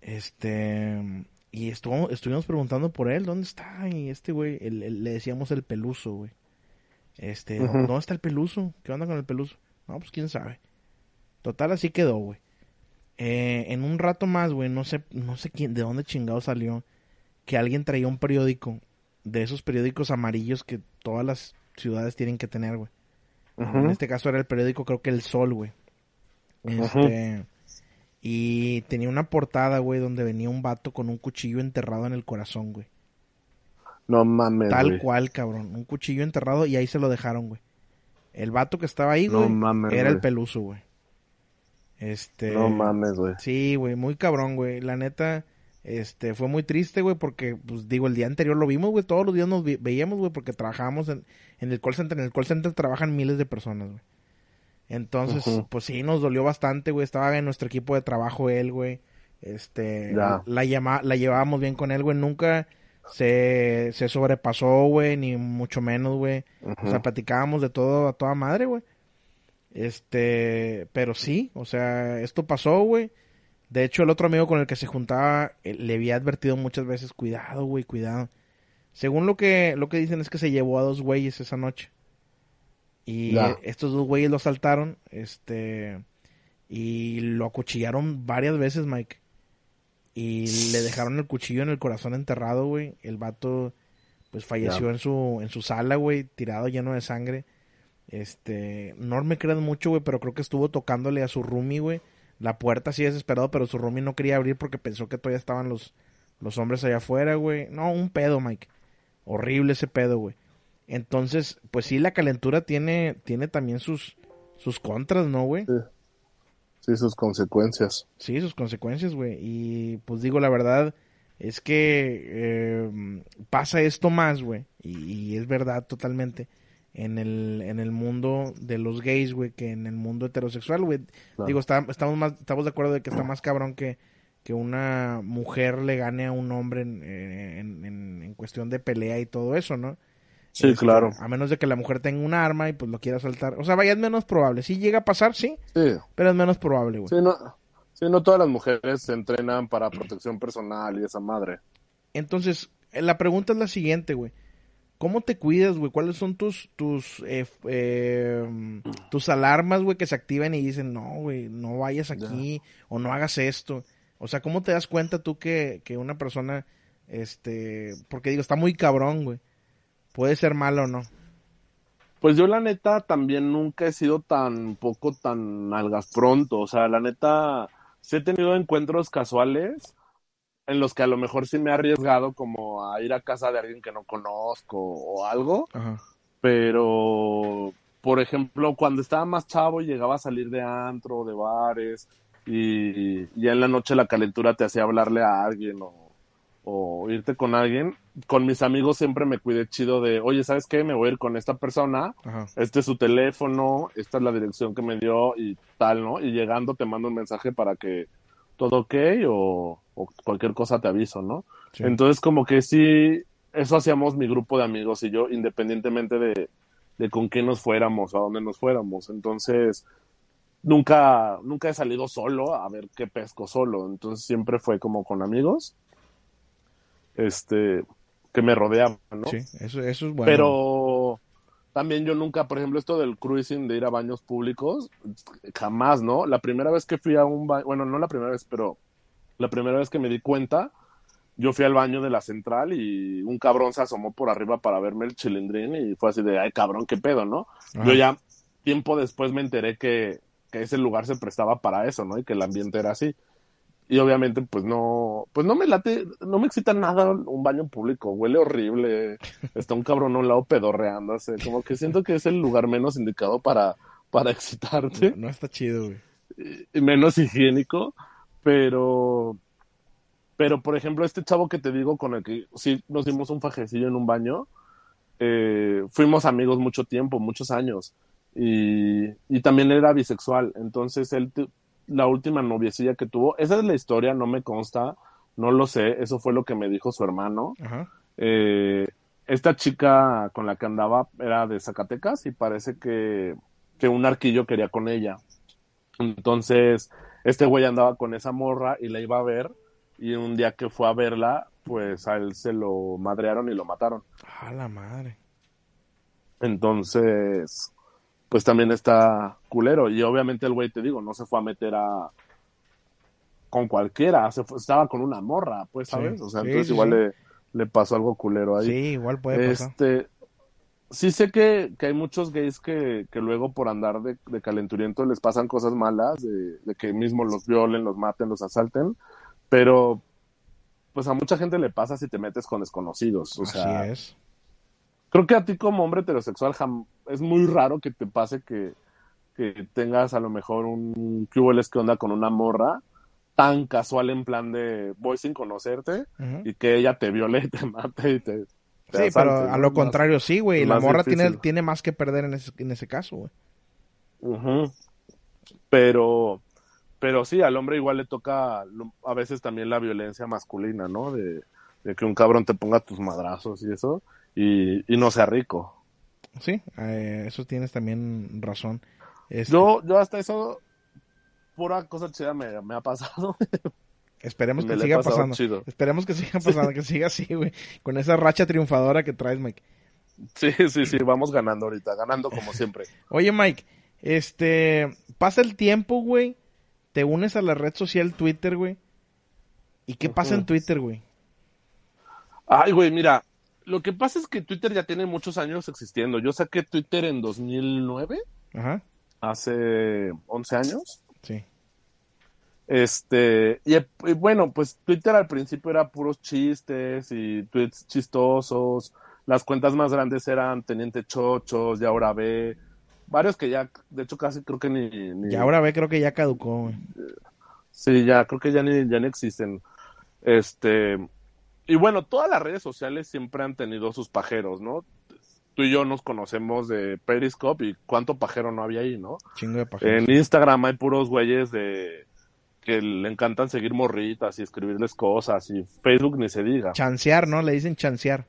Este, y estuvo, estuvimos preguntando por él, ¿dónde está? Y este güey, el- el- le decíamos el peluso, güey. Este, Ujú. ¿dónde está el peluso? ¿Qué onda con el peluso? No, pues quién sabe. Total, así quedó, güey. Eh, en un rato más, güey, no sé, no sé quién, de dónde chingado salió, que alguien traía un periódico, de esos periódicos amarillos que todas las ciudades tienen que tener, güey. En este caso era el periódico, creo que El Sol, güey. Este, y tenía una portada, güey, donde venía un vato con un cuchillo enterrado en el corazón, güey. No mames, Tal güey. cual, cabrón. Un cuchillo enterrado y ahí se lo dejaron, güey. El vato que estaba ahí, No güey, mames, era el peluso, güey. Este. No mames, güey. Sí, güey, muy cabrón, güey. La neta, este, fue muy triste, güey, porque, pues, digo, el día anterior lo vimos, güey. Todos los días nos veíamos, güey, porque trabajábamos en, en el call center. En el call center trabajan miles de personas, güey. Entonces, pues sí, nos dolió bastante, güey. Estaba en nuestro equipo de trabajo él, güey. Este, Ya. la, llama, la llevábamos bien con él, güey. Nunca se, se sobrepasó, güey, ni mucho menos, güey. O sea, platicábamos de todo a toda madre, güey. Este, pero sí, o sea, esto pasó, güey. De hecho, el otro amigo con el que se juntaba eh, le había advertido muchas veces, cuidado, güey, cuidado. Según lo que, lo que dicen es que se llevó a dos güeyes esa noche. Y Ya. estos dos güeyes lo asaltaron, este, y lo acuchillaron varias veces, Mike. Y le dejaron el cuchillo en el corazón enterrado, güey. El vato, pues falleció Ya. en su, en su sala, güey, tirado lleno de sangre. Este, no me crean mucho, güey, pero creo que estuvo tocándole a su roomie, güey. La puerta así desesperado, pero su roomie no quería abrir porque pensó que todavía estaban los, los hombres allá afuera, güey. No, un pedo, Mike. Horrible ese pedo, güey. Entonces, pues sí, la calentura tiene, tiene también sus, sus contras, ¿no, güey? Sí, sus consecuencias. Sí, sus consecuencias, güey. Y pues digo, la verdad es que eh, pasa esto más, güey. Y, y es verdad totalmente. En el, en el mundo de los gays, güey, que en el mundo heterosexual, güey. Claro. Digo, está- estamos, más, estamos de acuerdo de que está más cabrón que, que una mujer le gane a un hombre en, en, en- en cuestión de pelea y todo eso, ¿no? Sí, Este, claro. A menos de que la mujer tenga un arma y pues lo quiera saltar. O sea, vaya, es menos probable. Sí llega a pasar, sí, Sí, pero es menos probable, güey. sí, no, sí, no todas las mujeres se entrenan para protección personal y esa madre. Entonces, eh, la pregunta es la siguiente, güey. ¿Cómo te cuidas, güey? ¿Cuáles son tus tus eh, eh, tus alarmas, güey, que se activan y dicen, no, güey, no vayas aquí o no hagas esto? O sea, ¿cómo te das cuenta tú que, que una persona, este, porque digo, está muy cabrón, güey, puede ser malo o no? Pues yo la neta también nunca he sido tan poco tan algas pronto, o sea, la neta sí he tenido encuentros casuales en los que a lo mejor sí me he arriesgado como a ir a casa de alguien que no conozco o algo, Ajá. pero por ejemplo, cuando estaba más chavo y llegaba a salir de antro, de bares y ya en la noche la calentura te hacía hablarle a alguien o, o irte con alguien, con mis amigos siempre me cuidé chido de, oye, ¿sabes qué? Me voy a ir con esta persona Ajá. este es su teléfono, esta es la dirección que me dio y tal, ¿no? Y llegando te mando un mensaje para que todo ok o, o cualquier cosa te aviso, ¿no? Sí. Entonces como que sí, eso hacíamos mi grupo de amigos y yo, independientemente de, de con quién nos fuéramos, a dónde nos fuéramos. Entonces, nunca, nunca he salido solo a ver qué pesco solo. Entonces siempre fue como con amigos, este, que me rodeaban, ¿no? Sí, eso, eso es bueno. Pero también yo nunca, por ejemplo, esto del cruising, de ir a baños públicos, jamás, ¿no? La primera vez que fui a un baño, bueno, no la primera vez, pero la primera vez que me di cuenta, yo fui al baño de la central y un cabrón se asomó por arriba para verme el chilindrín y fue así de, ay, cabrón, qué pedo, ¿no? Ajá. Yo ya tiempo después me enteré que, que ese lugar se prestaba para eso, ¿no? Y que el ambiente era así. Y obviamente, pues no, pues no me late, no me excita nada un baño público, huele horrible, *laughs* está un cabrón a un lado pedorreándose, como que siento que es el lugar menos indicado para, para excitarte No está chido, güey. y menos higiénico, pero, pero por ejemplo, este chavo que te digo con el que sí nos dimos un fajecillo en un baño, eh, fuimos amigos mucho tiempo, muchos años, y, y también era bisexual, entonces él, la última noviecilla que tuvo, esa es la historia, no me consta, no lo sé, eso fue lo que me dijo su hermano, Ajá. eh, esta chica con la que andaba era de Zacatecas y parece que, que un arquillo quería con ella. Entonces, este güey andaba con esa morra y la iba a ver y un día que fue a verla, pues a él se lo madrearon y lo mataron. A la madre. Entonces, pues también está culero. Y obviamente el güey, te digo, no se fue a meter a con cualquiera, se fue- estaba con una morra, pues, Sí, ¿sabes? O sea, sí, entonces sí, igual. Le, le pasó algo culero ahí. Sí, igual puede pasar. Sí sé que, que hay muchos gays que, que luego por andar de, de calenturiento les pasan cosas malas, de, de que mismo los violen, los maten, los asalten, pero pues a mucha gente le pasa si te metes con desconocidos. O sea, Así es. creo que a ti como hombre heterosexual es muy raro que te pase que, que tengas a lo mejor un el que onda con una morra tan casual en plan de voy sin conocerte y que ella te viole y *laughs* te mate y te... Sí, pero a lo Más- contrario, sí, güey. La morra tiene, difícil. tiene más que perder en ese, en ese caso, güey. Ujú. Pero, pero sí, al hombre igual le toca a veces también la violencia masculina, ¿no? De, de que un cabrón te ponga tus madrazos y eso, y, y no sea rico. Sí, eh, eso tienes también razón. Este, Yo, yo hasta eso, pura cosa chida me, me ha pasado. *laughs* esperemos que siga pasando. chido. Esperemos que *laughs* siga pasando, que siga así, güey. Con esa racha triunfadora que traes, Mike. Sí, sí, sí, vamos ganando ahorita, ganando como siempre. *laughs* Oye, Mike, este, pasa el tiempo, güey. Te unes a la red social Twitter, güey. ¿Y qué pasa en. Twitter, güey? Ay, güey, mira, lo que pasa es que Twitter ya tiene muchos años existiendo. Yo saqué Twitter en 2009, Ajá, hace 11 años. sí. Este, y, y bueno, pues Twitter al principio era puros chistes y tweets chistosos. Las cuentas más grandes eran Teniente Chochos, y ahora ve. Varios que ya, de hecho, casi creo que ni. ni- Y ahora ve, creo que ya caducó, güey. Sí, ya creo que ya ni, ya ni existen. Este. Y bueno, todas las redes sociales siempre han tenido sus pajeros, ¿no? Tú y yo nos conocemos de Periscope y cuánto pajero no había ahí, ¿no? Chingo de páginas. En Instagram hay puros güeyes de que le encantan seguir morritas y escribirles cosas y Facebook ni se diga. Chancear, ¿no? Le dicen chancear.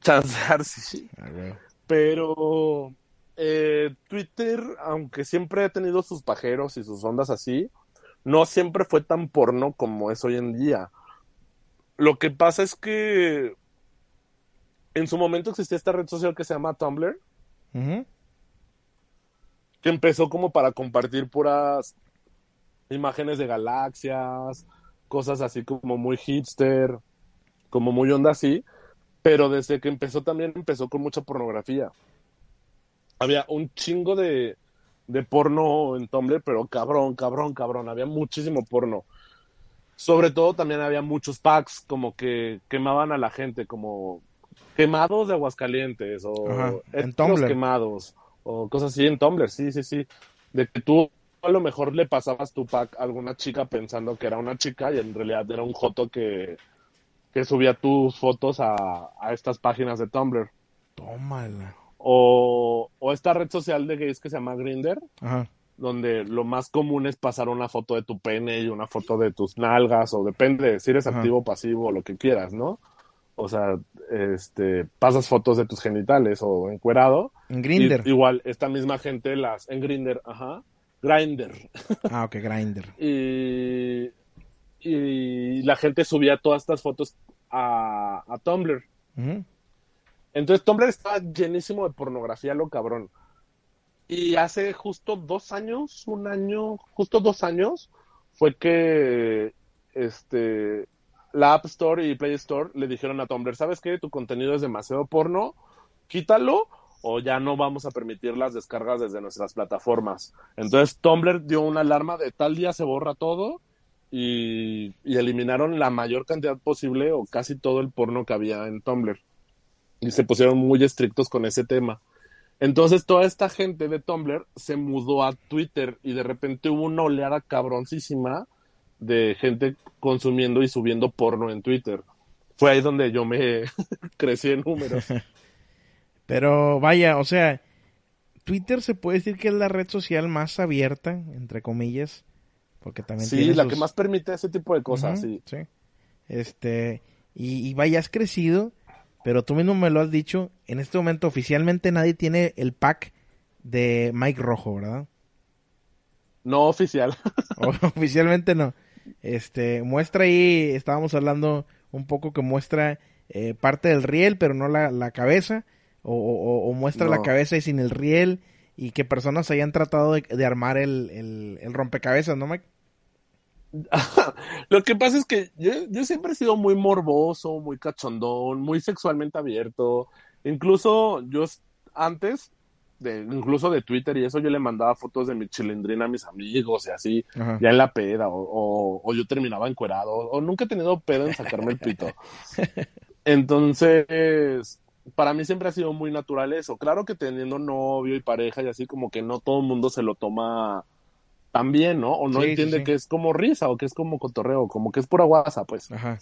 Chancear, *laughs* sí. Ah, güey. Pero eh, Twitter, aunque siempre ha tenido sus pajeros y sus ondas así, no siempre fue tan porno como es hoy en día. Lo que pasa es que en su momento existía esta red social que se llama Tumblr, que empezó como para compartir puras imágenes de galaxias, cosas así como muy hipster, como muy onda así, pero desde que empezó también empezó con mucha pornografía. Había un chingo de, de porno en Tumblr, pero cabrón, cabrón, cabrón, había muchísimo porno. Sobre todo también había muchos packs como que quemaban a la gente, como quemados de Aguascalientes o Ajá, en Tumblr. quemados o cosas así en Tumblr, sí, sí, sí. De que tú a lo mejor le pasabas tu pack a alguna chica pensando que era una chica y en realidad era un joto que, que subía tus fotos a, a estas páginas de Tumblr. Tómala. O, o esta red social de gays que se llama Grinder, donde lo más común es pasar una foto de tu pene y una foto de tus nalgas, o depende si eres Ajá. activo o pasivo o lo que quieras, ¿no? O sea, este, pasas fotos de tus genitales o encuerado. En Grinder. Igual, esta misma gente las, en Grinder, ajá, Grinder. Ah, ok, Grinder. *laughs* Y, y la gente subía todas estas fotos a, a Tumblr. Entonces Tumblr estaba llenísimo de pornografía, lo cabrón. Y hace justo dos años, un año, justo dos años, fue que este la App Store y Play Store le dijeron a Tumblr, ¿sabes qué? Tu contenido es demasiado porno, quítalo o ya no vamos a permitir las descargas desde nuestras plataformas. Entonces Tumblr dio una alarma de tal día se borra todo y, y eliminaron la mayor cantidad posible o casi todo el porno que había en Tumblr y se pusieron muy estrictos con ese tema. Entonces toda esta gente de Tumblr se mudó a Twitter y de repente hubo una oleada cabroncísima de gente consumiendo y subiendo porno en Twitter. Fue ahí donde yo me *laughs* crecí en números. *laughs* Pero vaya, o sea, Twitter se puede decir que es la red social más abierta, entre comillas, porque también Sí, tiene la sus- que más permite ese tipo de cosas, Ujú, sí. Este, y, y vaya, has crecido, pero tú mismo me lo has dicho, en este momento oficialmente nadie tiene el pack de Mike Rojo, ¿verdad? No oficial. *laughs* O- *laughs* oficialmente no. Este, muestra ahí, estábamos hablando un poco que muestra eh, parte del riel, pero no la, la cabeza, o, o- o muestra la cabeza y sin el riel, y que personas hayan tratado de, de armar el, el, el rompecabezas, ¿no, Mike? *laughs* Lo que pasa es que yo, yo siempre he sido muy morboso, muy cachondón, muy sexualmente abierto. Incluso yo antes, de, incluso de Twitter y eso, yo le mandaba fotos de mi chilindrina a mis amigos y así, Ajá. ya en la peda, o, o, o yo terminaba encuerado, o nunca he tenido pedo en sacarme el pito. *laughs* Entonces, para mí siempre ha sido muy natural eso. Claro que teniendo novio y pareja y así, como que no todo el mundo se lo toma tan bien, ¿no? O no Sí, sí, entiende sí. que es como risa o que es como cotorreo, como que es pura guasa, pues. Ajá.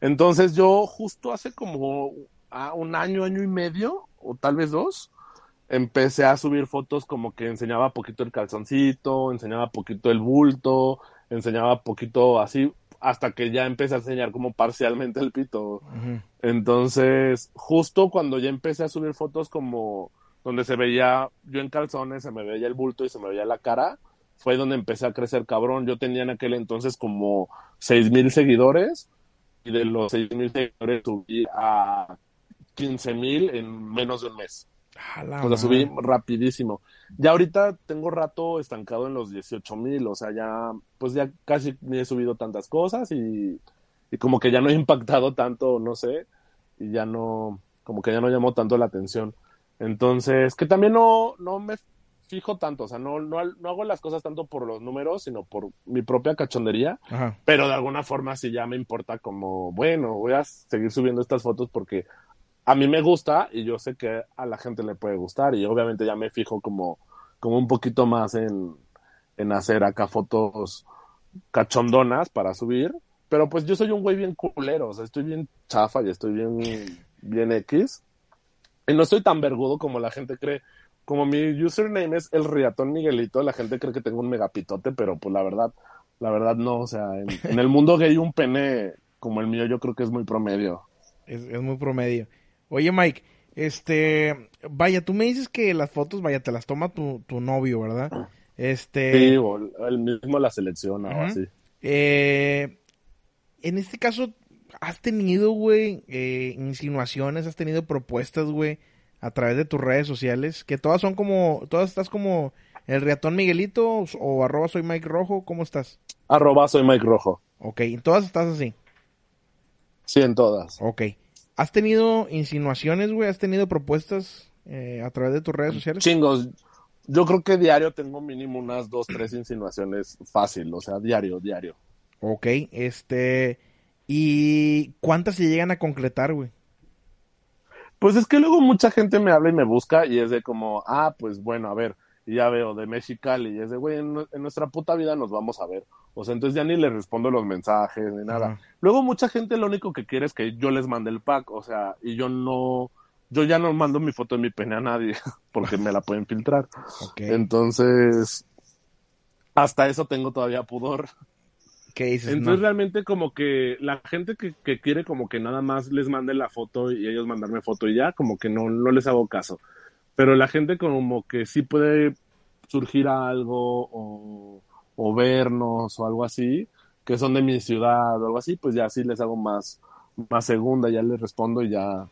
Entonces yo justo hace como ah, un año, año y medio, o tal vez dos, empecé a subir fotos como que enseñaba poquito el calzoncito, enseñaba poquito el bulto, enseñaba poquito así, hasta que ya empecé a enseñar como parcialmente el pito. Entonces, justo cuando ya empecé a subir fotos como donde se veía yo en calzones, se me veía el bulto y se me veía la cara, fue donde empecé a crecer cabrón. Yo tenía en aquel entonces como seis mil seguidores y de los seis mil seguidores subí a quince mil en menos de un mes. O sea, subí rapidísimo. Ya ahorita tengo rato estancado en los 18 mil, o sea, ya, pues ya casi ni he subido tantas cosas y, y, como que ya no he impactado tanto, no sé, y ya no, como que ya no llamó tanto la atención. Entonces, que también no, no me fijo tanto, o sea, no, no, no hago las cosas tanto por los números, sino por mi propia cachondería, pero de alguna forma sí ya me importa como, bueno, voy a seguir subiendo estas fotos porque a mí me gusta y yo sé que a la gente le puede gustar y obviamente ya me fijo como, como un poquito más en, en hacer acá fotos cachondonas para subir, pero pues yo soy un güey bien culero, o sea, estoy bien chafa y estoy bien, bien X. Y no estoy tan vergudo como la gente cree. Como mi username es el Riatón Miguelito, la gente cree que tengo un megapitote, pero pues la verdad, la verdad no, o sea, en, en el mundo gay un pene como el mío yo creo que es muy promedio. Es, es muy promedio. Oye, Mike, este, vaya, tú me dices que las fotos, vaya, te las toma tu, tu novio, ¿verdad? Este. Sí, o él mismo la selecciona o así. Eh, en este caso, ¿has tenido, güey, eh, insinuaciones, has tenido propuestas, güey, a través de tus redes sociales? Que todas son como, todas estás como el Riatón Miguelito o arroba soy Mike Rojo, ¿cómo estás? Arroba soy Mike Rojo. Ok, en todas estás así. Sí, en todas. Ok. ¿Has tenido insinuaciones, güey? ¿Has tenido propuestas eh, a través de tus redes sociales? Chingos. Yo creo que diario tengo mínimo unas dos, tres insinuaciones fácil, o sea, diario, diario. Ok, este... ¿Y cuántas se llegan a concretar, güey? Pues es que luego mucha gente me habla y me busca y es de como, ah, pues bueno, a ver, y ya veo de Mexicali y es de, güey, en, en, nuestra puta vida nos vamos a ver. O sea, entonces ya ni le respondo los mensajes ni nada. Luego mucha gente lo único que quiere es que yo les mande el pack, o sea, y yo no, yo ya no mando mi foto de mi pene a nadie *laughs* porque me la pueden filtrar. Okay. Entonces, hasta eso tengo todavía pudor. ¿Qué dices? Entonces no? realmente como que la gente que, que, quiere como que nada más les mande la foto y ellos mandarme foto y ya, como que no, no les hago caso. Pero la gente como que sí puede surgir algo o, vernos o algo así, que son de mi ciudad o algo así, pues ya sí les hago más, más segunda, ya les respondo y ya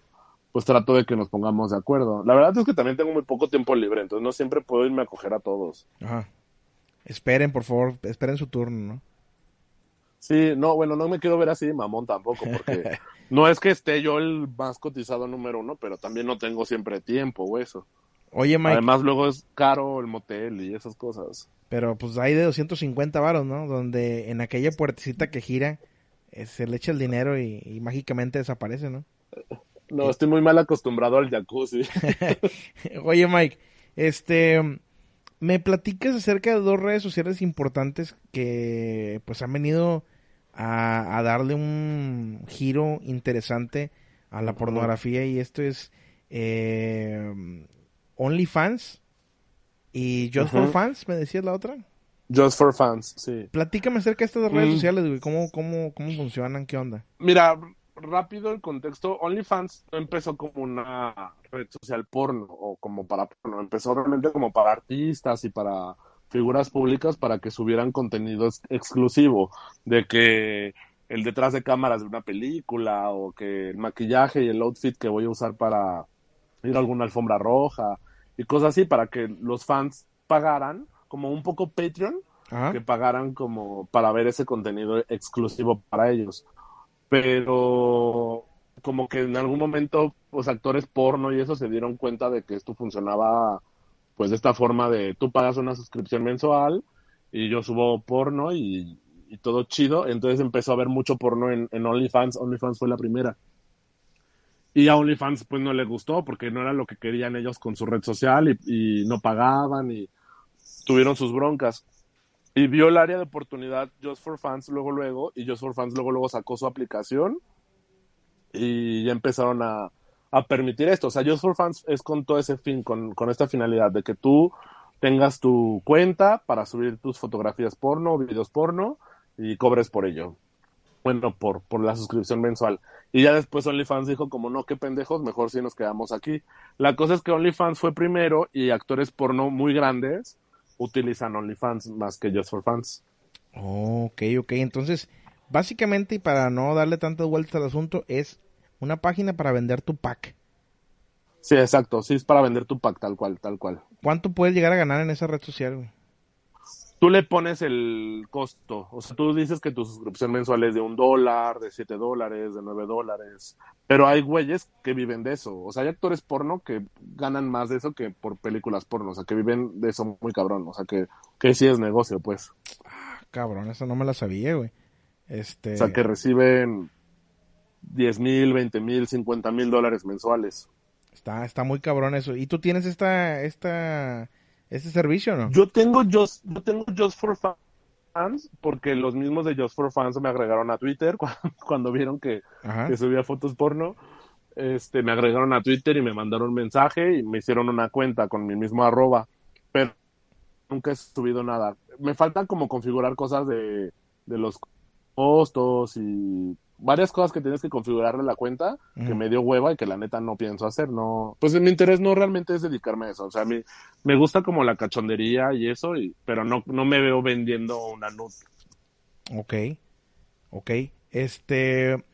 pues trato de que nos pongamos de acuerdo. La verdad es que también tengo muy poco tiempo libre, entonces no siempre puedo irme a coger a todos. Ajá. Esperen, por favor, esperen su turno, ¿no? Sí, no, bueno, no me quiero ver así de mamón tampoco, porque *laughs* no es que esté yo el más cotizado número uno, pero también no tengo siempre tiempo o eso. Oye, Mike. Además, luego es caro el motel y esas cosas. Pero pues hay de 250 varos, ¿no? Donde en aquella puertecita que gira eh, se le echa el dinero y, y mágicamente desaparece, ¿no? No, estoy muy mal acostumbrado al jacuzzi. *laughs* Oye, Mike, este, me platicas acerca de dos redes sociales importantes que pues han venido a, a darle un giro interesante a la pornografía y esto es eh, OnlyFans y Just uh -huh. for Fans, ¿me decías la otra? Just for Fans, sí. Platícame acerca de estas redes mm. sociales, güey. ¿Cómo, cómo, ¿Cómo funcionan? ¿Qué onda? Mira, rápido el contexto. OnlyFans no empezó como una red social porno o como para porno. Empezó realmente como para artistas y para figuras públicas para que subieran contenido ex exclusivo. De que el detrás de cámaras de una película o que el maquillaje y el outfit que voy a usar para ir a alguna alfombra roja y cosas así para que los fans pagaran como un poco Patreon Ajá. que pagaran como para ver ese contenido exclusivo para ellos pero como que en algún momento los actores porno y eso se dieron cuenta de que esto funcionaba pues de esta forma de tú pagas una suscripción mensual y yo subo porno y, y todo chido, entonces empezó a haber mucho porno en, en OnlyFans, OnlyFans fue la primera. Y a OnlyFans pues no le gustó porque no era lo que querían ellos con su red social y, y no pagaban y tuvieron sus broncas. Y vio el área de oportunidad Just for Fans luego luego y Just for Fans luego luego sacó su aplicación y ya empezaron a, a permitir esto. O sea, Just for Fans es con todo ese fin, con, con esta finalidad de que tú tengas tu cuenta para subir tus fotografías porno, videos porno y cobres por ello. Bueno, por, por la suscripción mensual. Y ya después OnlyFans dijo como no, qué pendejos, mejor si nos quedamos aquí. La cosa es que OnlyFans fue primero y actores porno muy grandes utilizan OnlyFans más que Just for Fans. Oh, ok, ok. Entonces, básicamente, y para no darle tantas vueltas al asunto, es una página para vender tu pack. Sí, exacto. Sí, es para vender tu pack tal cual, tal cual. ¿Cuánto puedes llegar a ganar en esa red social, güey? Tú le pones el costo. O sea, tú dices que tu suscripción mensual es de un dólar, de siete dólares, de nueve dólares. Pero hay güeyes que viven de eso. O sea, hay actores porno que ganan más de eso que por películas porno. O sea, que viven de eso muy cabrón. O sea, que, que sí es negocio, pues. Ah, cabrón, eso no me la sabía, güey. Este... O sea, que reciben 10 mil, 20 mil, 50 mil dólares mensuales. Está, está muy cabrón eso. ¿Y tú tienes esta, esta, este servicio o no? Yo tengo Just, yo tengo Just for Fans porque los mismos de Just for Fans me agregaron a Twitter *laughs* cuando, cuando vieron que subía fotos porno. Este, me agregaron a Twitter y me mandaron un mensaje y me hicieron una cuenta con mi mismo arroba. Pero nunca he subido nada. Me faltan como configurar cosas de, de los costos y varias cosas que tienes que configurarle la cuenta que me dio hueva y que la neta no pienso hacer, no, pues mi interés no realmente es dedicarme a eso, o sea, a mí me gusta como la cachondería y eso, y, pero no, no me veo vendiendo una nud. Ok, ok. Este,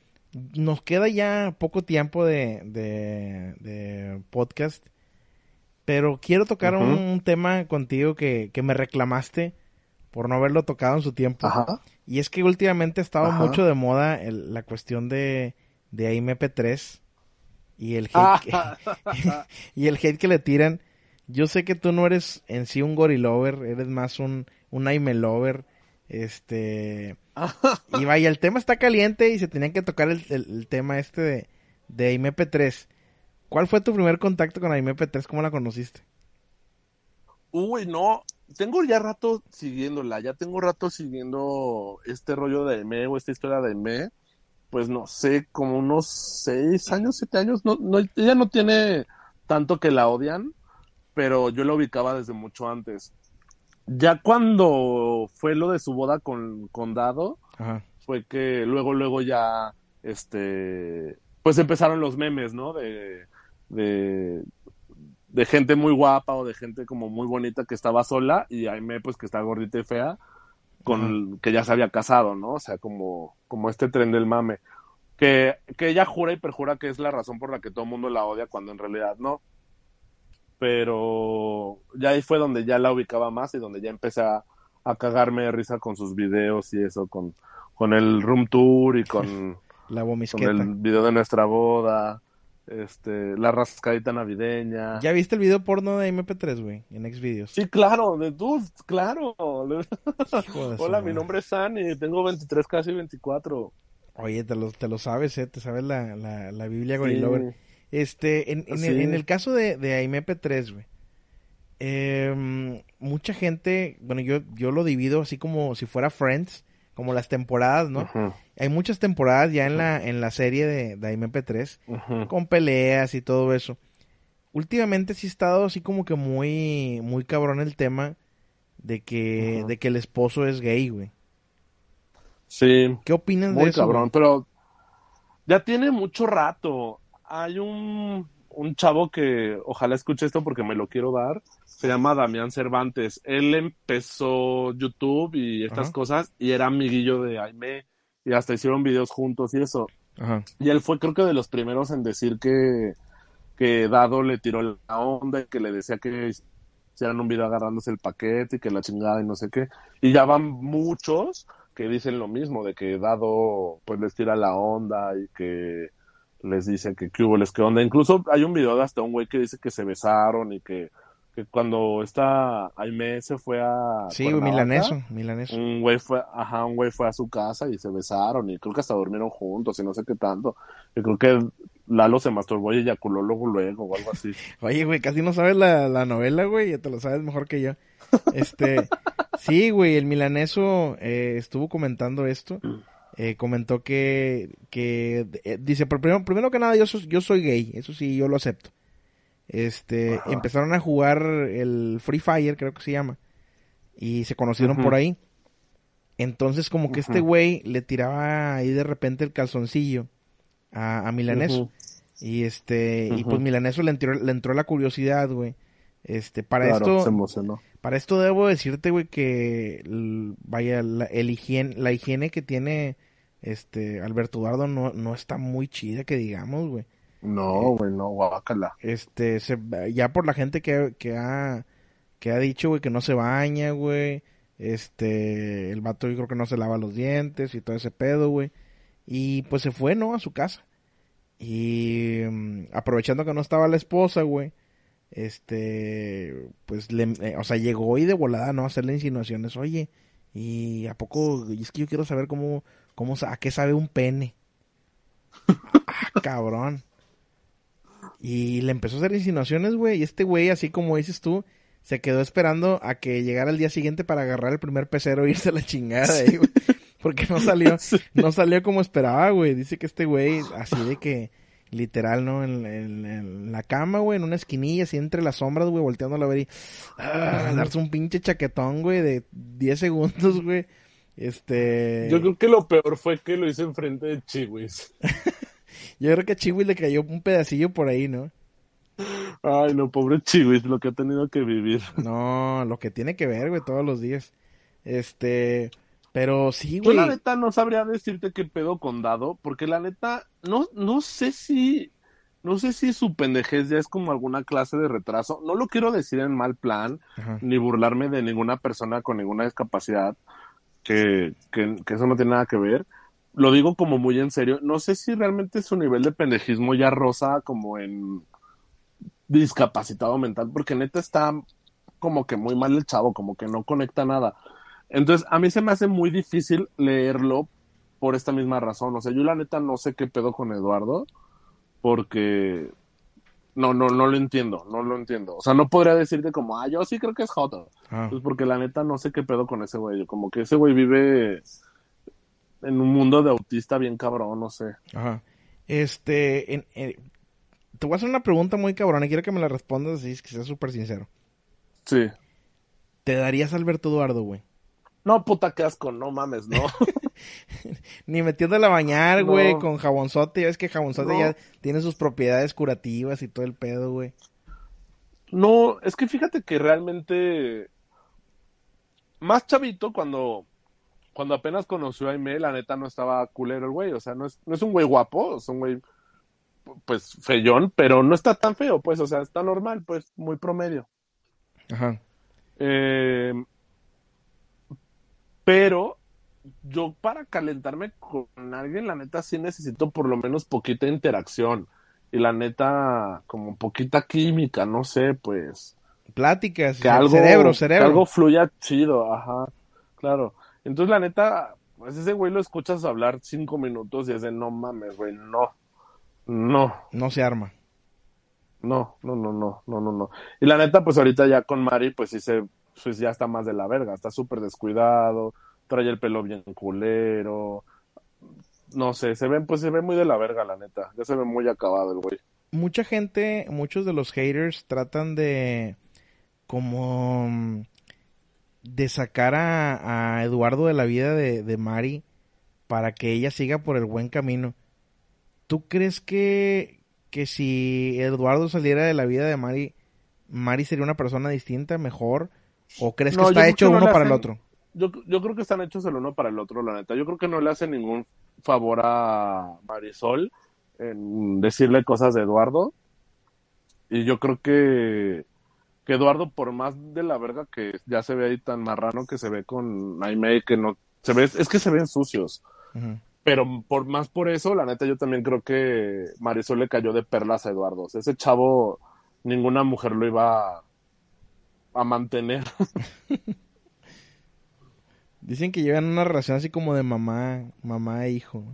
nos queda ya poco tiempo de, de, de podcast, pero quiero tocar un tema contigo que, que me reclamaste por no haberlo tocado en su tiempo. Ajá. Y es que últimamente ha estado Ajá. mucho de moda el- la cuestión de, de MP3 y el hate Ah. que, *laughs* y el hate que le tiran. Yo sé que tú no eres en sí un gorilover, eres más un, un Aime lover. Este, *laughs* y vaya, el tema está caliente y se tenía que tocar el, el- el tema este de, de MP3. ¿Cuál fue tu primer contacto con MP3? ¿Cómo la conociste? Uy, no, tengo ya rato siguiéndola, ya tengo rato siguiendo este rollo de Aime o esta historia de Aime, pues no sé, como unos seis años, siete años, no, no, ella no tiene tanto que la odian, pero yo la ubicaba desde mucho antes. Ya cuando fue lo de su boda con, con Dado, Ajá. fue que luego, luego ya, este, pues empezaron los memes, ¿no? De, de, de gente muy guapa o de gente como muy bonita que estaba sola y Aime, pues que está gordita y fea, con que ya se había casado, ¿no? O sea, como, como este tren del mame. Que, que ella jura y perjura que es la razón por la que todo el mundo la odia cuando en realidad no. Pero ya ahí fue donde ya la ubicaba más y donde ya empecé a, a cagarme de risa con sus videos y eso, con, con el room tour y con, *laughs* La con el video de nuestra boda, este, la rascadita navideña. ¿Ya viste el video porno de MP3, güey? En Xvideos. Sí, claro, de tú, claro. Hijo de *laughs* su Hola, mi madre. nombre es Sani, tengo 23, casi 24. Oye, te lo, te lo sabes, ¿eh? Te sabes la, la, la Biblia Sí. Gorilover. Este, en, en, Sí. el, en el caso de, de AIMP3, güey. em, mucha gente, bueno, yo, yo lo divido así como si fuera Friends, como las temporadas, ¿no? Hay muchas temporadas ya en la, en la serie de, de AIMP3, ujú. con peleas y todo eso. Últimamente sí ha estado así como que muy, muy cabrón el tema de que, de que el esposo es gay, güey. Sí, ¿Qué opinas de muy eso? cabrón, güey? pero ya tiene mucho rato. Hay un, un chavo que ojalá escuche esto porque me lo quiero dar. Se llama Damián Cervantes. Él empezó YouTube y estas Ajá. cosas y era amiguillo de Aime y hasta hicieron videos juntos y eso. Ajá. Y él fue creo que de los primeros en decir que, que Dado le tiró la onda y que le decía que hicieran un video agarrándose el paquete y que la chingada y no sé qué. Y ya van muchos que dicen lo mismo, de que Dado pues les tira la onda y que les dice que qué hubo, les qué onda. Incluso hay un video de hasta un güey que dice que se besaron y que, que cuando esta Aime se fue a Sí, milaneso, milaneso. un güey fue, ajá, un güey fue a su casa y se besaron y creo que hasta durmieron juntos y no sé qué tanto. Y creo que Lalo se masturbó y eyaculó luego luego o algo así. *laughs* Oye, güey, casi no sabes la, la novela, güey, ya te lo sabes mejor que yo. Este, *laughs* sí, güey, el milaneso eh, estuvo comentando esto. eh, comentó que, que eh, dice, primero, primero que nada, yo soy, yo soy gay, eso sí, yo lo acepto. Este, empezaron a jugar el Free Fire, creo que se llama, y se conocieron por ahí. Entonces, como que este güey le tiraba ahí de repente el calzoncillo a, a Milaneso. Y este, y pues Milaneso le entró, le entró la curiosidad, güey. Este, para esto. Para esto debo decirte, güey, que vaya, la, el higiene, la higiene que tiene este Alberto Eduardo no, no está muy chida, que digamos, güey. No, güey, no, guácala. Este, se, ya por la gente que, que ha, que ha dicho, güey, que no se baña, güey. Este, el vato yo creo que no se lava los dientes y todo ese pedo, güey. Y pues se fue, ¿no? A su casa. Y mm, aprovechando que no estaba la esposa, güey, este, pues, le, eh, o sea, llegó y de volada, ¿no? A hacerle insinuaciones, oye, y a poco, y es que yo quiero saber cómo, cómo, a qué sabe un pene. *laughs* ah, cabrón. Y le empezó a hacer insinuaciones, güey, y este güey, así como dices tú, se quedó esperando a que llegara el día siguiente para agarrar el primer pecero e *laughs* irse a la chingada ahí, güey. Porque no salió, *laughs* no salió como esperaba, güey. Dice que este güey, así de que, literal, ¿no? En, la cama, güey, en una esquinilla, así entre las sombras, güey, volteando a ver y ah, darse un pinche chaquetón, güey, de 10 segundos, güey. Este. Yo creo que lo peor fue que lo hice enfrente de Chiwis. *laughs* Yo creo que a Chiwis le cayó un pedacillo por ahí, ¿no? Ay, no, pobre Chiwis, lo que ha tenido que vivir. *laughs* No, lo que tiene que ver, güey, todos los días. Este. Pero sí, güey. Yo la neta no sabría decirte qué pedo con Dado, porque la neta, no, no sé si, no sé si su pendejez ya es como alguna clase de retraso. No lo quiero decir en mal plan, ni burlarme de ninguna persona con ninguna discapacidad, que, que, que eso no tiene nada que ver. Lo digo como muy en serio. No sé si realmente su nivel de pendejismo ya rosa como en discapacitado mental, porque neta está como que muy mal el chavo, como que no conecta nada. Entonces, a mí se me hace muy difícil leerlo por esta misma razón. O sea, yo la neta no sé qué pedo con Eduardo, porque no, no, no lo entiendo, no lo entiendo. O sea, no podría decirte como, ah, yo sí creo que es Joto. Ah. Pues porque la neta no sé qué pedo con ese güey. Como que ese güey vive en un mundo de autista bien cabrón, no sé. Ajá. Este, te voy a hacer una pregunta muy cabrona. Quiero que me la respondas así, que seas súper sincero. Sí. ¿Te darías Alberto Eduardo, güey? No, puta, qué asco, no mames, no. *laughs* Ni metiéndola a bañar, güey, con jabonzote. Ya ves que jabonzote ya tiene sus propiedades curativas y todo el pedo, güey. No, es que fíjate que realmente. Más chavito, cuando, cuando apenas conoció a Aime, la neta no estaba culero el güey. O sea, no es, no es un güey guapo, es un güey, pues, feyón, pero no está tan feo, pues, o sea, está normal, pues, muy promedio. Ajá. Eh, pero yo para calentarme con alguien, la neta sí necesito por lo menos poquita interacción. Y la neta, como poquita química, no sé, pues. Pláticas, que algo, cerebro, cerebro. Que algo fluya chido, ajá, claro. Entonces, la neta, pues ese güey lo escuchas hablar cinco minutos y es de no mames, güey, no. No. No se arma. No, no, no, no, no, no, no. Y la neta, pues ahorita ya con Mari, pues sí se pues ya está más de la verga, está súper descuidado, trae el pelo bien culero, no sé, se ve, pues se ve muy de la verga, la neta, ya se ve muy acabado el güey. Mucha gente, muchos de los haters tratan de como de sacar a, Eduardo de la vida de, de Mari para que ella siga por el buen camino. ¿Tú crees que, que si Eduardo saliera de la vida de Mari, Mari sería una persona distinta, mejor? ¿O crees que está hecho uno para el otro? Yo, yo creo que están hechos el uno para el otro, la neta. Yo creo que no le hace ningún favor a Marisol en decirle cosas de Eduardo. Y yo creo que, que Eduardo, por más de la verga que ya se ve ahí tan marrano que se ve con Aime, que no se ve, es que se ven sucios. Pero por más por eso, la neta, yo también creo que Marisol le cayó de perlas a Eduardo. ese chavo, ninguna mujer lo iba a mantener. *laughs* Dicen que llevan una relación así como de mamá, mamá e hijo.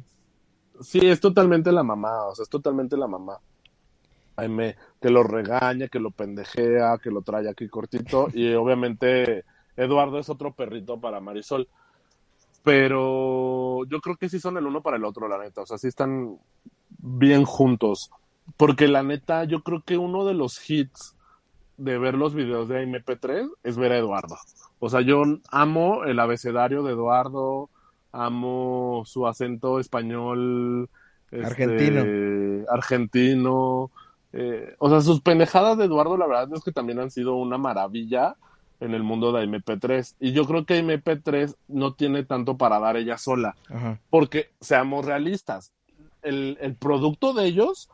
Sí, es totalmente la mamá, o sea, es totalmente la mamá. Ay, me, que lo regaña, que lo pendejea, que lo trae aquí cortito. *laughs* y obviamente Eduardo es otro perrito para Marisol. Pero yo yo creo que sí son el uno para el otro, la neta. O sea, sí están bien juntos. Porque la neta, yo creo que uno de los hits de ver los videos de MP3 es ver a Eduardo. O sea, yo amo el abecedario de Eduardo, amo su acento español este, Argentino. argentino. Eh, o sea, sus pendejadas de Eduardo, la verdad es que también han sido una maravilla en el mundo de MP3. Y yo creo que MP3 no tiene tanto para dar ella sola. Ajá. Porque, seamos realistas, el, el producto de ellos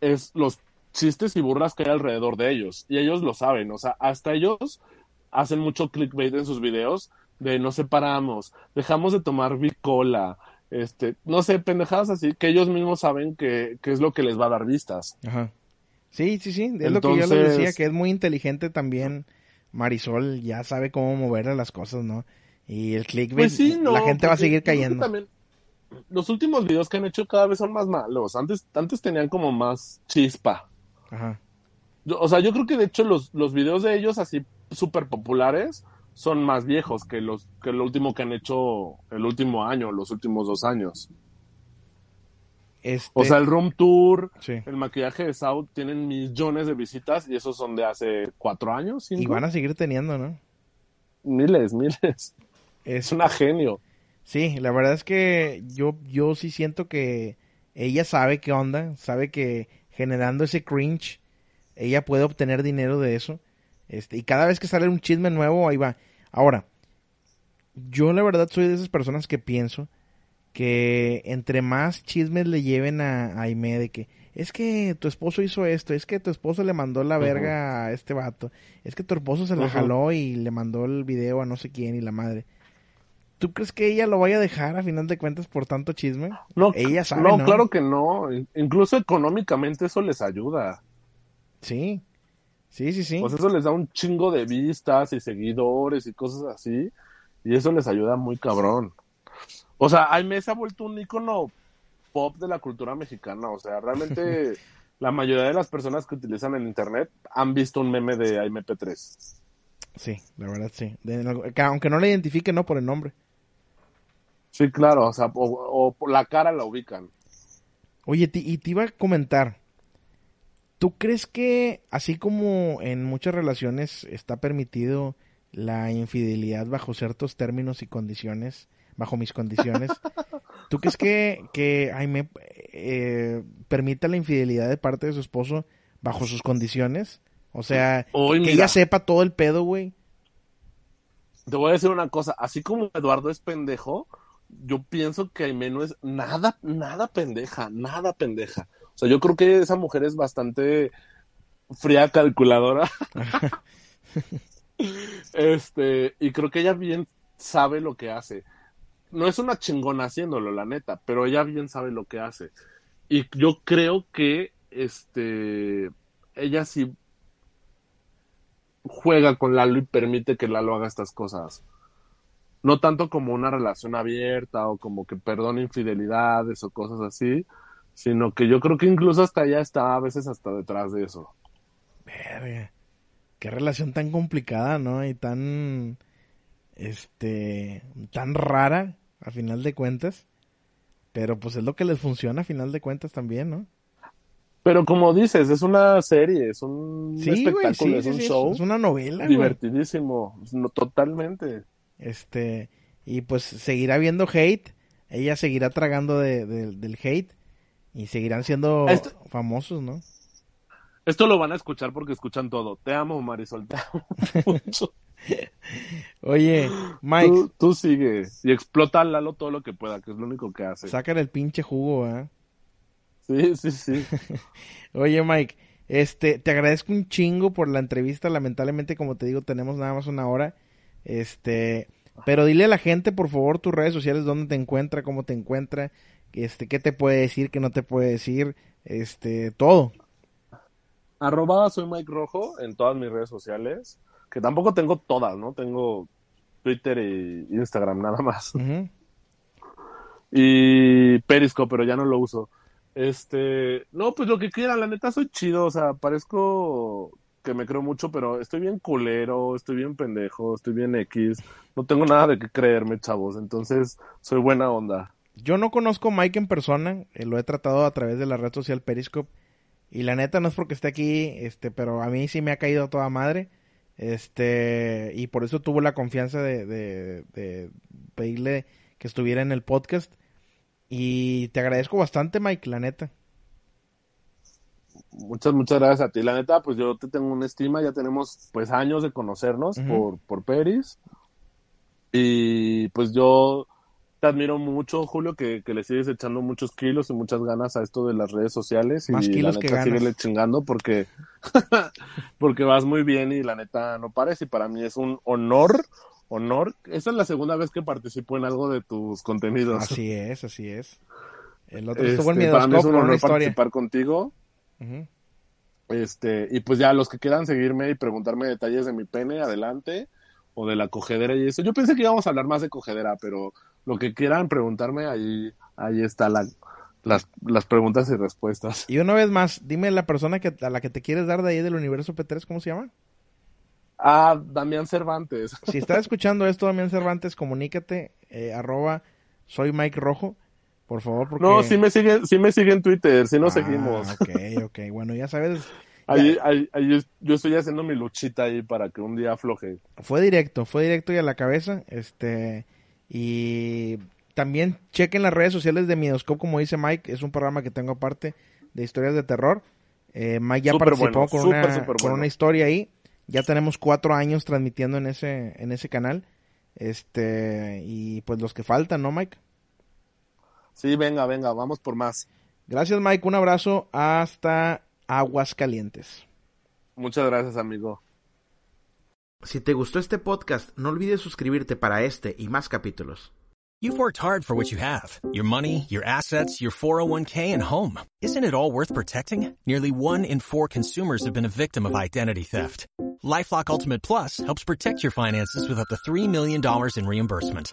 es los chistes y burlas que hay alrededor de ellos. Y ellos lo saben. O sea, hasta ellos hacen mucho clickbait en sus videos de nos separamos, dejamos de tomar bicola, este, no sé, pendejadas así, que ellos mismos saben que, que es lo que les va a dar vistas. Ajá. Sí, sí, sí. Es lo que yo les decía, que es muy inteligente también. Marisol ya sabe cómo moverle las cosas, ¿no? Y el clickbait, Pues sí, no. la gente va a seguir cayendo. también los últimos videos que han hecho cada vez son más malos. Antes, antes tenían como más chispa. Ajá. Yo- o sea, yo creo que de hecho los, los videos de ellos así súper populares son más viejos que los que lo último que han hecho el último año, los últimos dos años. Este, O sea, el room tour, sí. el maquillaje de South tienen millones de visitas y esos son de hace cuatro años, cinco, Y van a seguir teniendo, ¿no? miles, miles. Es Es, una genio. Sí, la verdad es que yo, yo sí siento que ella sabe qué onda, sabe que generando ese cringe, ella puede obtener dinero de eso. Este, y cada vez que sale un chisme nuevo, ahí va. Ahora, yo la verdad soy de esas personas que pienso que entre más chismes le lleven a, a de que es que tu esposo hizo esto, es que tu esposo le mandó la verga a este vato, es que tu esposo se la jaló y le mandó el video a no sé quién y la madre. ¿Tú crees que ella lo vaya a dejar a final de cuentas por tanto chisme? No, Ella sabe, no, ¿no? claro que no. In- Incluso económicamente eso les ayuda. Sí. Sí, sí, sí. Pues eso les da un chingo de vistas y seguidores y cosas así. Y eso les ayuda muy cabrón. O sea, Aimee se ha vuelto un icono pop de la cultura mexicana. O sea, realmente *laughs* la mayoría de las personas que utilizan el internet han visto un meme de Aimee P3. Sí, la verdad sí. De- que aunque no la identifique, no por el nombre. Sí, claro. O sea, o, o por la cara la ubican. Oye, y te iba a comentar. ¿Tú crees que, así como en muchas relaciones está permitido la infidelidad bajo ciertos términos y condiciones, bajo mis condiciones, ¿tú crees que, que Jaime eh, permita la infidelidad de parte de su esposo bajo sus condiciones? O sea, Hoy, que mira, ella sepa todo el pedo, güey. Te voy a decir una cosa, así como Eduardo es pendejo, yo pienso que Aimee no es nada, nada pendeja, nada pendeja. O sea, yo creo que esa mujer es bastante fría, calculadora. *laughs* *laughs* este, y creo que ella bien sabe lo que hace. No es una chingona haciéndolo, la neta, pero ella bien sabe lo que hace. Y yo creo que, este, ella sí juega con Lalo y permite que Lalo haga estas cosas. No tanto como una relación abierta o como que perdone infidelidades o cosas así, sino que yo creo que incluso hasta ella está a veces hasta detrás de eso. Verga. Qué relación tan complicada, ¿no? Y tan, este, tan rara, a final de cuentas. Pero pues es lo que les funciona a final de cuentas también, ¿no? Pero como dices, es una serie, es un Sí, espectáculo, sí, es sí, un sí, show Es una novela, divertidísimo, no, totalmente. Este, y pues seguirá habiendo hate. Ella seguirá tragando de- de- del hate. Y seguirán siendo Esto- famosos, ¿no? Esto lo van a escuchar porque escuchan todo. Te amo, Marisol, te amo *laughs* mucho. Oye, Mike, Tú, tú sigue y explota a Lalo todo lo que pueda, que es lo único que hace. sacan el pinche jugo, ¿eh? Sí, sí, sí. *laughs* Oye, Mike, este, te agradezco un chingo por la entrevista. Lamentablemente, como te digo, tenemos nada más una hora. Este, pero dile a la gente, por favor, tus redes sociales, dónde te encuentra, cómo te encuentra, este, qué te puede decir, qué no te puede decir, este, todo. Arroba soy Mike Rojo en todas mis redes sociales, que tampoco tengo todas, ¿no? Tengo Twitter y Instagram nada más. Y Periscope, pero ya no lo uso. Este, no, pues lo que quieran, la neta soy chido, o sea, parezco que me creo mucho, pero estoy bien culero, estoy bien pendejo, estoy bien X, no tengo nada de qué creerme, chavos, entonces soy buena onda. yo no conozco a Mike en persona, eh, lo he tratado a través de la red social Periscope. Y la neta no es porque esté aquí, este, pero a mí sí me ha caído toda madre. Este, y por eso tuvo la confianza de, de, de pedirle que estuviera en el podcast. Y te agradezco bastante, Mike, la neta. Muchas, muchas gracias a ti. La neta, pues yo te tengo una estima, ya tenemos pues años de conocernos por, por Peris. Y pues yo te admiro mucho, Julio, que, que le sigues echando muchos kilos y muchas ganas a esto de las redes sociales. Más y kilos la que neta, ganas. síguele chingando porque, *laughs* porque vas muy bien y la neta no pares. Y para mí es un honor, honor. Esta es la segunda vez que participo en algo de tus contenidos. Así es, así es. El otro Este, estuvo en para mí es un honor participar contigo. Este, y pues ya los que quieran seguirme y preguntarme detalles de mi pene, adelante, o de la cogedera y eso. Yo pensé que íbamos a hablar más de cogedera, pero lo que quieran preguntarme, ahí, ahí está la, las, las preguntas y respuestas. Y una vez más, dime la persona que, a la que te quieres dar de ahí del universo P3, ¿cómo se llama? Ah, Damián Cervantes. *laughs* Si estás escuchando esto, Damián Cervantes, comunícate, eh, arroba soy Mike Rojo, por favor, porque... No, sí me sigue, sí me sigue en Twitter, sí nos Ah, seguimos. Ok, ok, bueno, ya sabes, *laughs* Ahí, ahí, ahí yo- yo estoy haciendo mi luchita ahí para que un día afloje. fue directo, fue directo y a la cabeza, este, y también chequen las redes sociales de Midoscope, como dice Mike, es un programa que tengo aparte de historias de terror. Eh, Mike ya participó bueno, con, una, con bueno. una historia ahí, ya tenemos cuatro años transmitiendo en ese, en ese canal, este, y pues los que faltan, ¿no, Mike? Sí, venga, venga, vamos por más. Gracias, Mike, un abrazo hasta Aguas Calientes. Muchas gracias, amigo. Si te gustó este podcast, no olvides suscribirte para este y más capítulos. You've worked hard for what you have your money, your assets, your 401k, and home. Isn't it all worth protecting? Nearly one in four consumers have been a victim of identity theft. Lifelock Ultimate Plus helps protect your finances with up to $3 million in reimbursement.